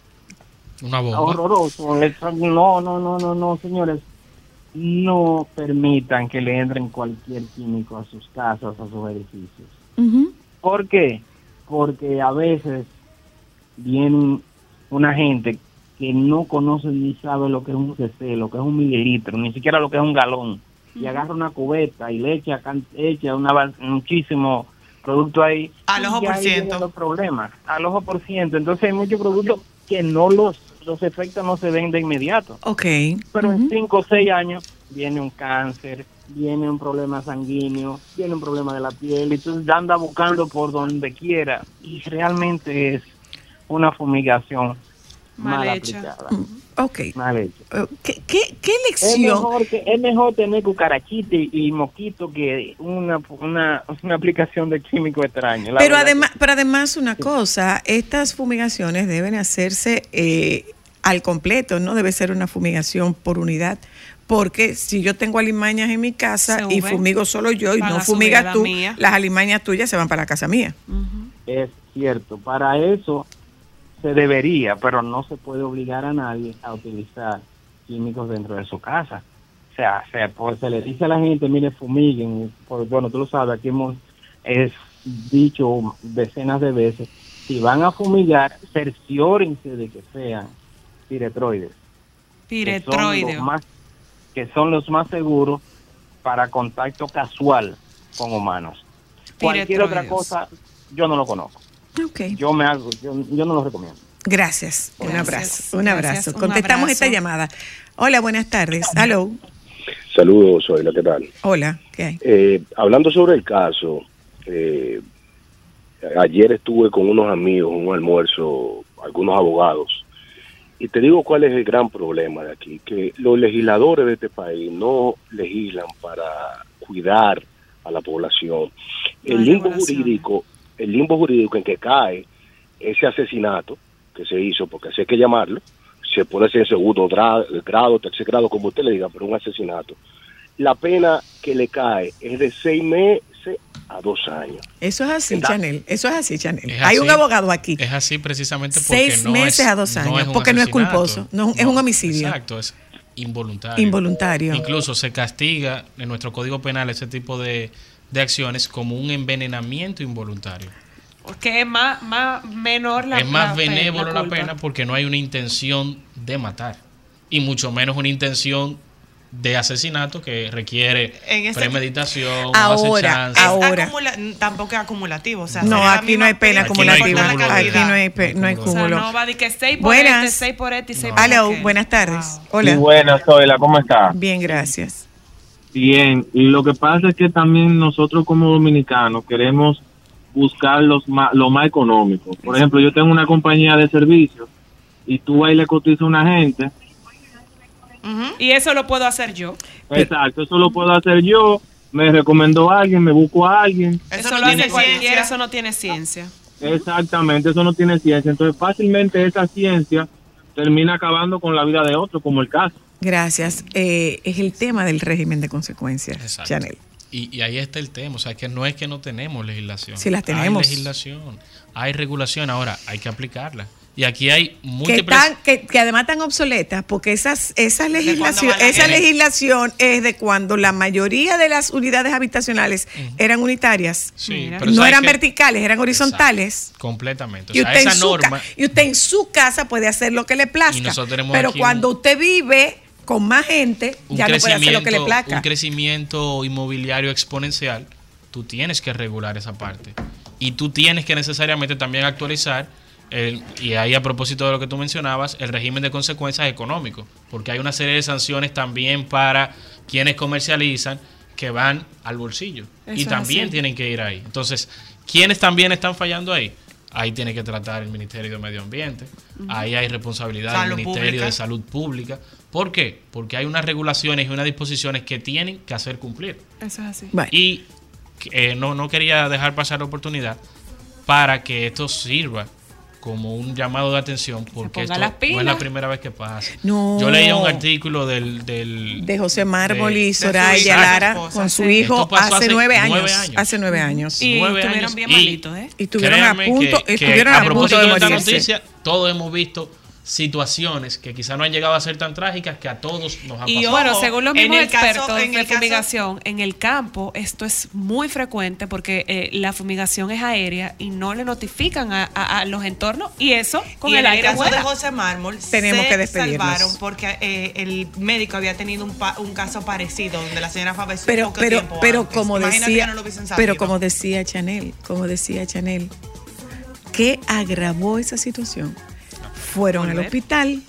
Una bomba.
horroroso. No, no, no, no, no, señores. No permitan que le entren cualquier químico a sus casas, a sus edificios.
Ujú.
¿Por qué? Porque a veces viene una gente que no conoce ni sabe lo que es un cc, lo que es un mililitro, ni siquiera lo que es un galón. Y agarra una cubeta y le echa, echa una, muchísimo producto ahí.
Al ojo por ciento.
los problemas, al ojo por ciento. Entonces hay muchos productos que no los, los efectos no se ven de inmediato.
Ok.
Pero en 5 o 6 años viene un cáncer, viene un problema sanguíneo, viene un problema de la piel, y tú anda buscando por donde quiera. Y realmente es una fumigación mal,
Mal hecha.
aplicada.
Ok.
Mal hecha.
Eh, ¿Qué, qué,
Es
lección?
mejor, que, es mejor tener cucarachita y, y mosquito que una, una, una aplicación de químico extraño.
Pero además, pero además una cosa, estas fumigaciones deben hacerse eh, al completo, no debe ser una fumigación por unidad, porque si yo tengo alimañas en mi casa y fumigo solo yo y no fumigas tú,
mía.
las alimañas tuyas se van para la casa mía.
Es cierto, para eso se debería, pero no se puede obligar a nadie a utilizar químicos dentro de su casa. O sea, se, pues, se le dice a la gente, mire, fumiguen, pues, bueno, tú lo sabes, aquí hemos es dicho decenas de veces, si van a fumigar, cerciórense de que sean piretroides. que son los
Piretroideo.
más- que son los más seguros para contacto casual con humanos. Cualquier otra cosa, yo no lo conozco.
Ok.
Yo me hago, yo, yo no lo recomiendo.
Gracias. Un
Gracias.
abrazo. Un
Gracias.
abrazo.
Un
Contestamos
abrazo.
esta llamada. Hola, buenas tardes. Hello.
Saludos, soy la que tal.
Hola. ¿Qué hay?
Eh, hablando sobre el caso, eh, ayer estuve con unos amigos en un almuerzo, algunos abogados, y te digo cuál es el gran problema de aquí, que los legisladores de este país no legislan para cuidar a la población.
No
El limbo jurídico, el limbo jurídico en que cae ese asesinato que se hizo, porque así hay que llamarlo, se puede ser en segundo grado, tercer grado, como usted le diga, pero un asesinato. La pena que le cae es de seis meses a dos años.
Eso es así. Chanel. Eso es así, Chanel.
Es
Hay
así.
un abogado aquí.
Es así precisamente porque
Seis
no
meses
es-
a dos
no
años,
es
porque no es culposo, no es un- es un homicidio.
Exacto, es involuntario.
Involuntario.
Incluso se castiga en nuestro Código Penal ese tipo de, de acciones como un envenenamiento involuntario.
Que es más, más menor la
es más
la
benévolo la,
culpa.
pena porque no hay una intención de matar. Y mucho menos una intención de asesinato que requiere
En ese-
premeditación,
Ahora.
Es
ahora.
acumula- tampoco es acumulativo. O sea,
No,
la
aquí no hay pena
Aquí no hay
acumulativa.
de
Aquí
pena.
no hay, pe- no hay
O
O sea,
cúmulo.
no va a decir que 6 por
Buenas.
este, 6 por este y 6
No.
por
Hello,
aquel.
buenas tardes.
Wow.
Hola.
Sí, buenas, Zoila, ¿cómo está?
Bien, gracias.
Bien, y lo que pasa es que también nosotros como dominicanos queremos buscar los ma- lo más económico. Por ejemplo, yo tengo una compañía de servicios y tú ahí le cotizas a una gente.
Ujú.
Y eso lo puedo hacer yo.
Exacto, eso lo puedo hacer yo. Me recomendó a alguien, me busco a alguien.
Eso,
no
lo
tiene
hace cualquiera,
ciencia.
eso no tiene ciencia.
Exactamente, eso no tiene ciencia. Entonces, fácilmente esa ciencia termina acabando con la vida de otro, como el caso.
Gracias. Eh, es el tema del régimen de consecuencias,
Exacto.
Chanel.
Y, y ahí está el tema, o sea que no es que no tenemos legislación.
Sí las tenemos.
Hay legislación, hay regulación, ahora hay que aplicarla. Y aquí hay
Que,
múltiples...
están, que, que además están obsoletas porque esas, esa, legislación, esa legislación es de cuando la mayoría de las unidades habitacionales eran unitarias.
Sí, pero
no
¿sabes
eran verticales, eran horizontales.
Exacto, completamente. O
Y
sea,
usted,
esa
ca- y usted en su casa puede hacer lo que le plazca.
Y nosotros tenemos
pero
aquí
cuando
un-
usted vive con más gente,
un
ya no puede hacer lo que le plazca.
Un crecimiento inmobiliario exponencial, tú tienes que regular esa parte. Y tú tienes que necesariamente también actualizar, el- y ahí a propósito de lo que tú mencionabas, el régimen de consecuencias económicos, porque hay una serie de sanciones también para quienes comercializan que van al bolsillo.
Eso
y también tienen que ir ahí. Entonces, ¿quiénes también están fallando ahí? Ahí tiene que tratar el Ministerio de Medio Ambiente, ahí hay responsabilidad
Salud
del Ministerio
Pública.
de Salud Pública. ¿Por qué? Porque hay unas regulaciones y unas disposiciones que tienen que hacer cumplir.
Eso es así.
Y eh, no, no quería dejar pasar la oportunidad para que esto sirva como un llamado de atención porque esto
las
no es la primera vez que pasa.
No.
Yo leía un artículo del... del
de José Mármol y Soraya Lara
esposa,
con su hijo hace
hace
nueve años,
nueve años.
Hace nueve años.
Y
nueve
estuvieron
años.
bien malitos, ¿eh?
Y estuvieron a punto,
que- que
estuvieron a, punto
propósito
de
esta
morirse.
noticia, todos hemos visto situaciones que quizá no han llegado a ser tan trágicas que a todos nos ha
Y
pasado.
bueno, según los mismos
el caso-
expertos
en
de
el caso-
fumigación, en el campo esto es muy frecuente porque eh, la fumigación es aérea y no le notifican a, a- a los entornos y eso con
y
el
en el
aire
caso
vuela.
de José Mármol
Tenemos
se
que despedirnos.
salvaron porque eh, el médico había tenido un, pa- un caso parecido donde la señora falleció
pero pero
tiempo
pero
antes.
como
Imagínate
decía
que no lo hubiesen
pero como decía Chanel como decía Chanel ¿qué agravó esa situación? Fueron al hospital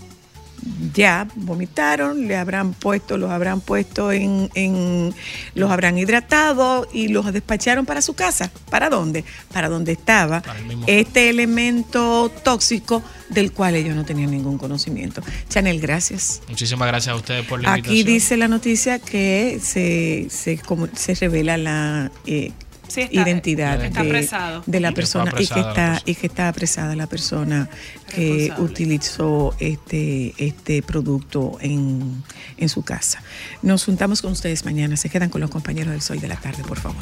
ya vomitaron, le habrán puesto, los habrán puesto en, en- los habrán hidratado y los despacharon para su casa. ¿Para dónde? Para donde estaba
Para el mismo-
este elemento tóxico del cual ellos no tenían ningún conocimiento. Chanel, gracias.
Muchísimas gracias a ustedes por la
Aquí
invitación.
dice la noticia que se, se, como- se revela la eh,
Sí, está-
identidad
está
de, la
que
persona y que está
persona.
y que está apresada la persona que utilizó este este producto en, en su casa. Nos juntamos con ustedes mañana. Se quedan con los compañeros del Sol de la tarde, por favor.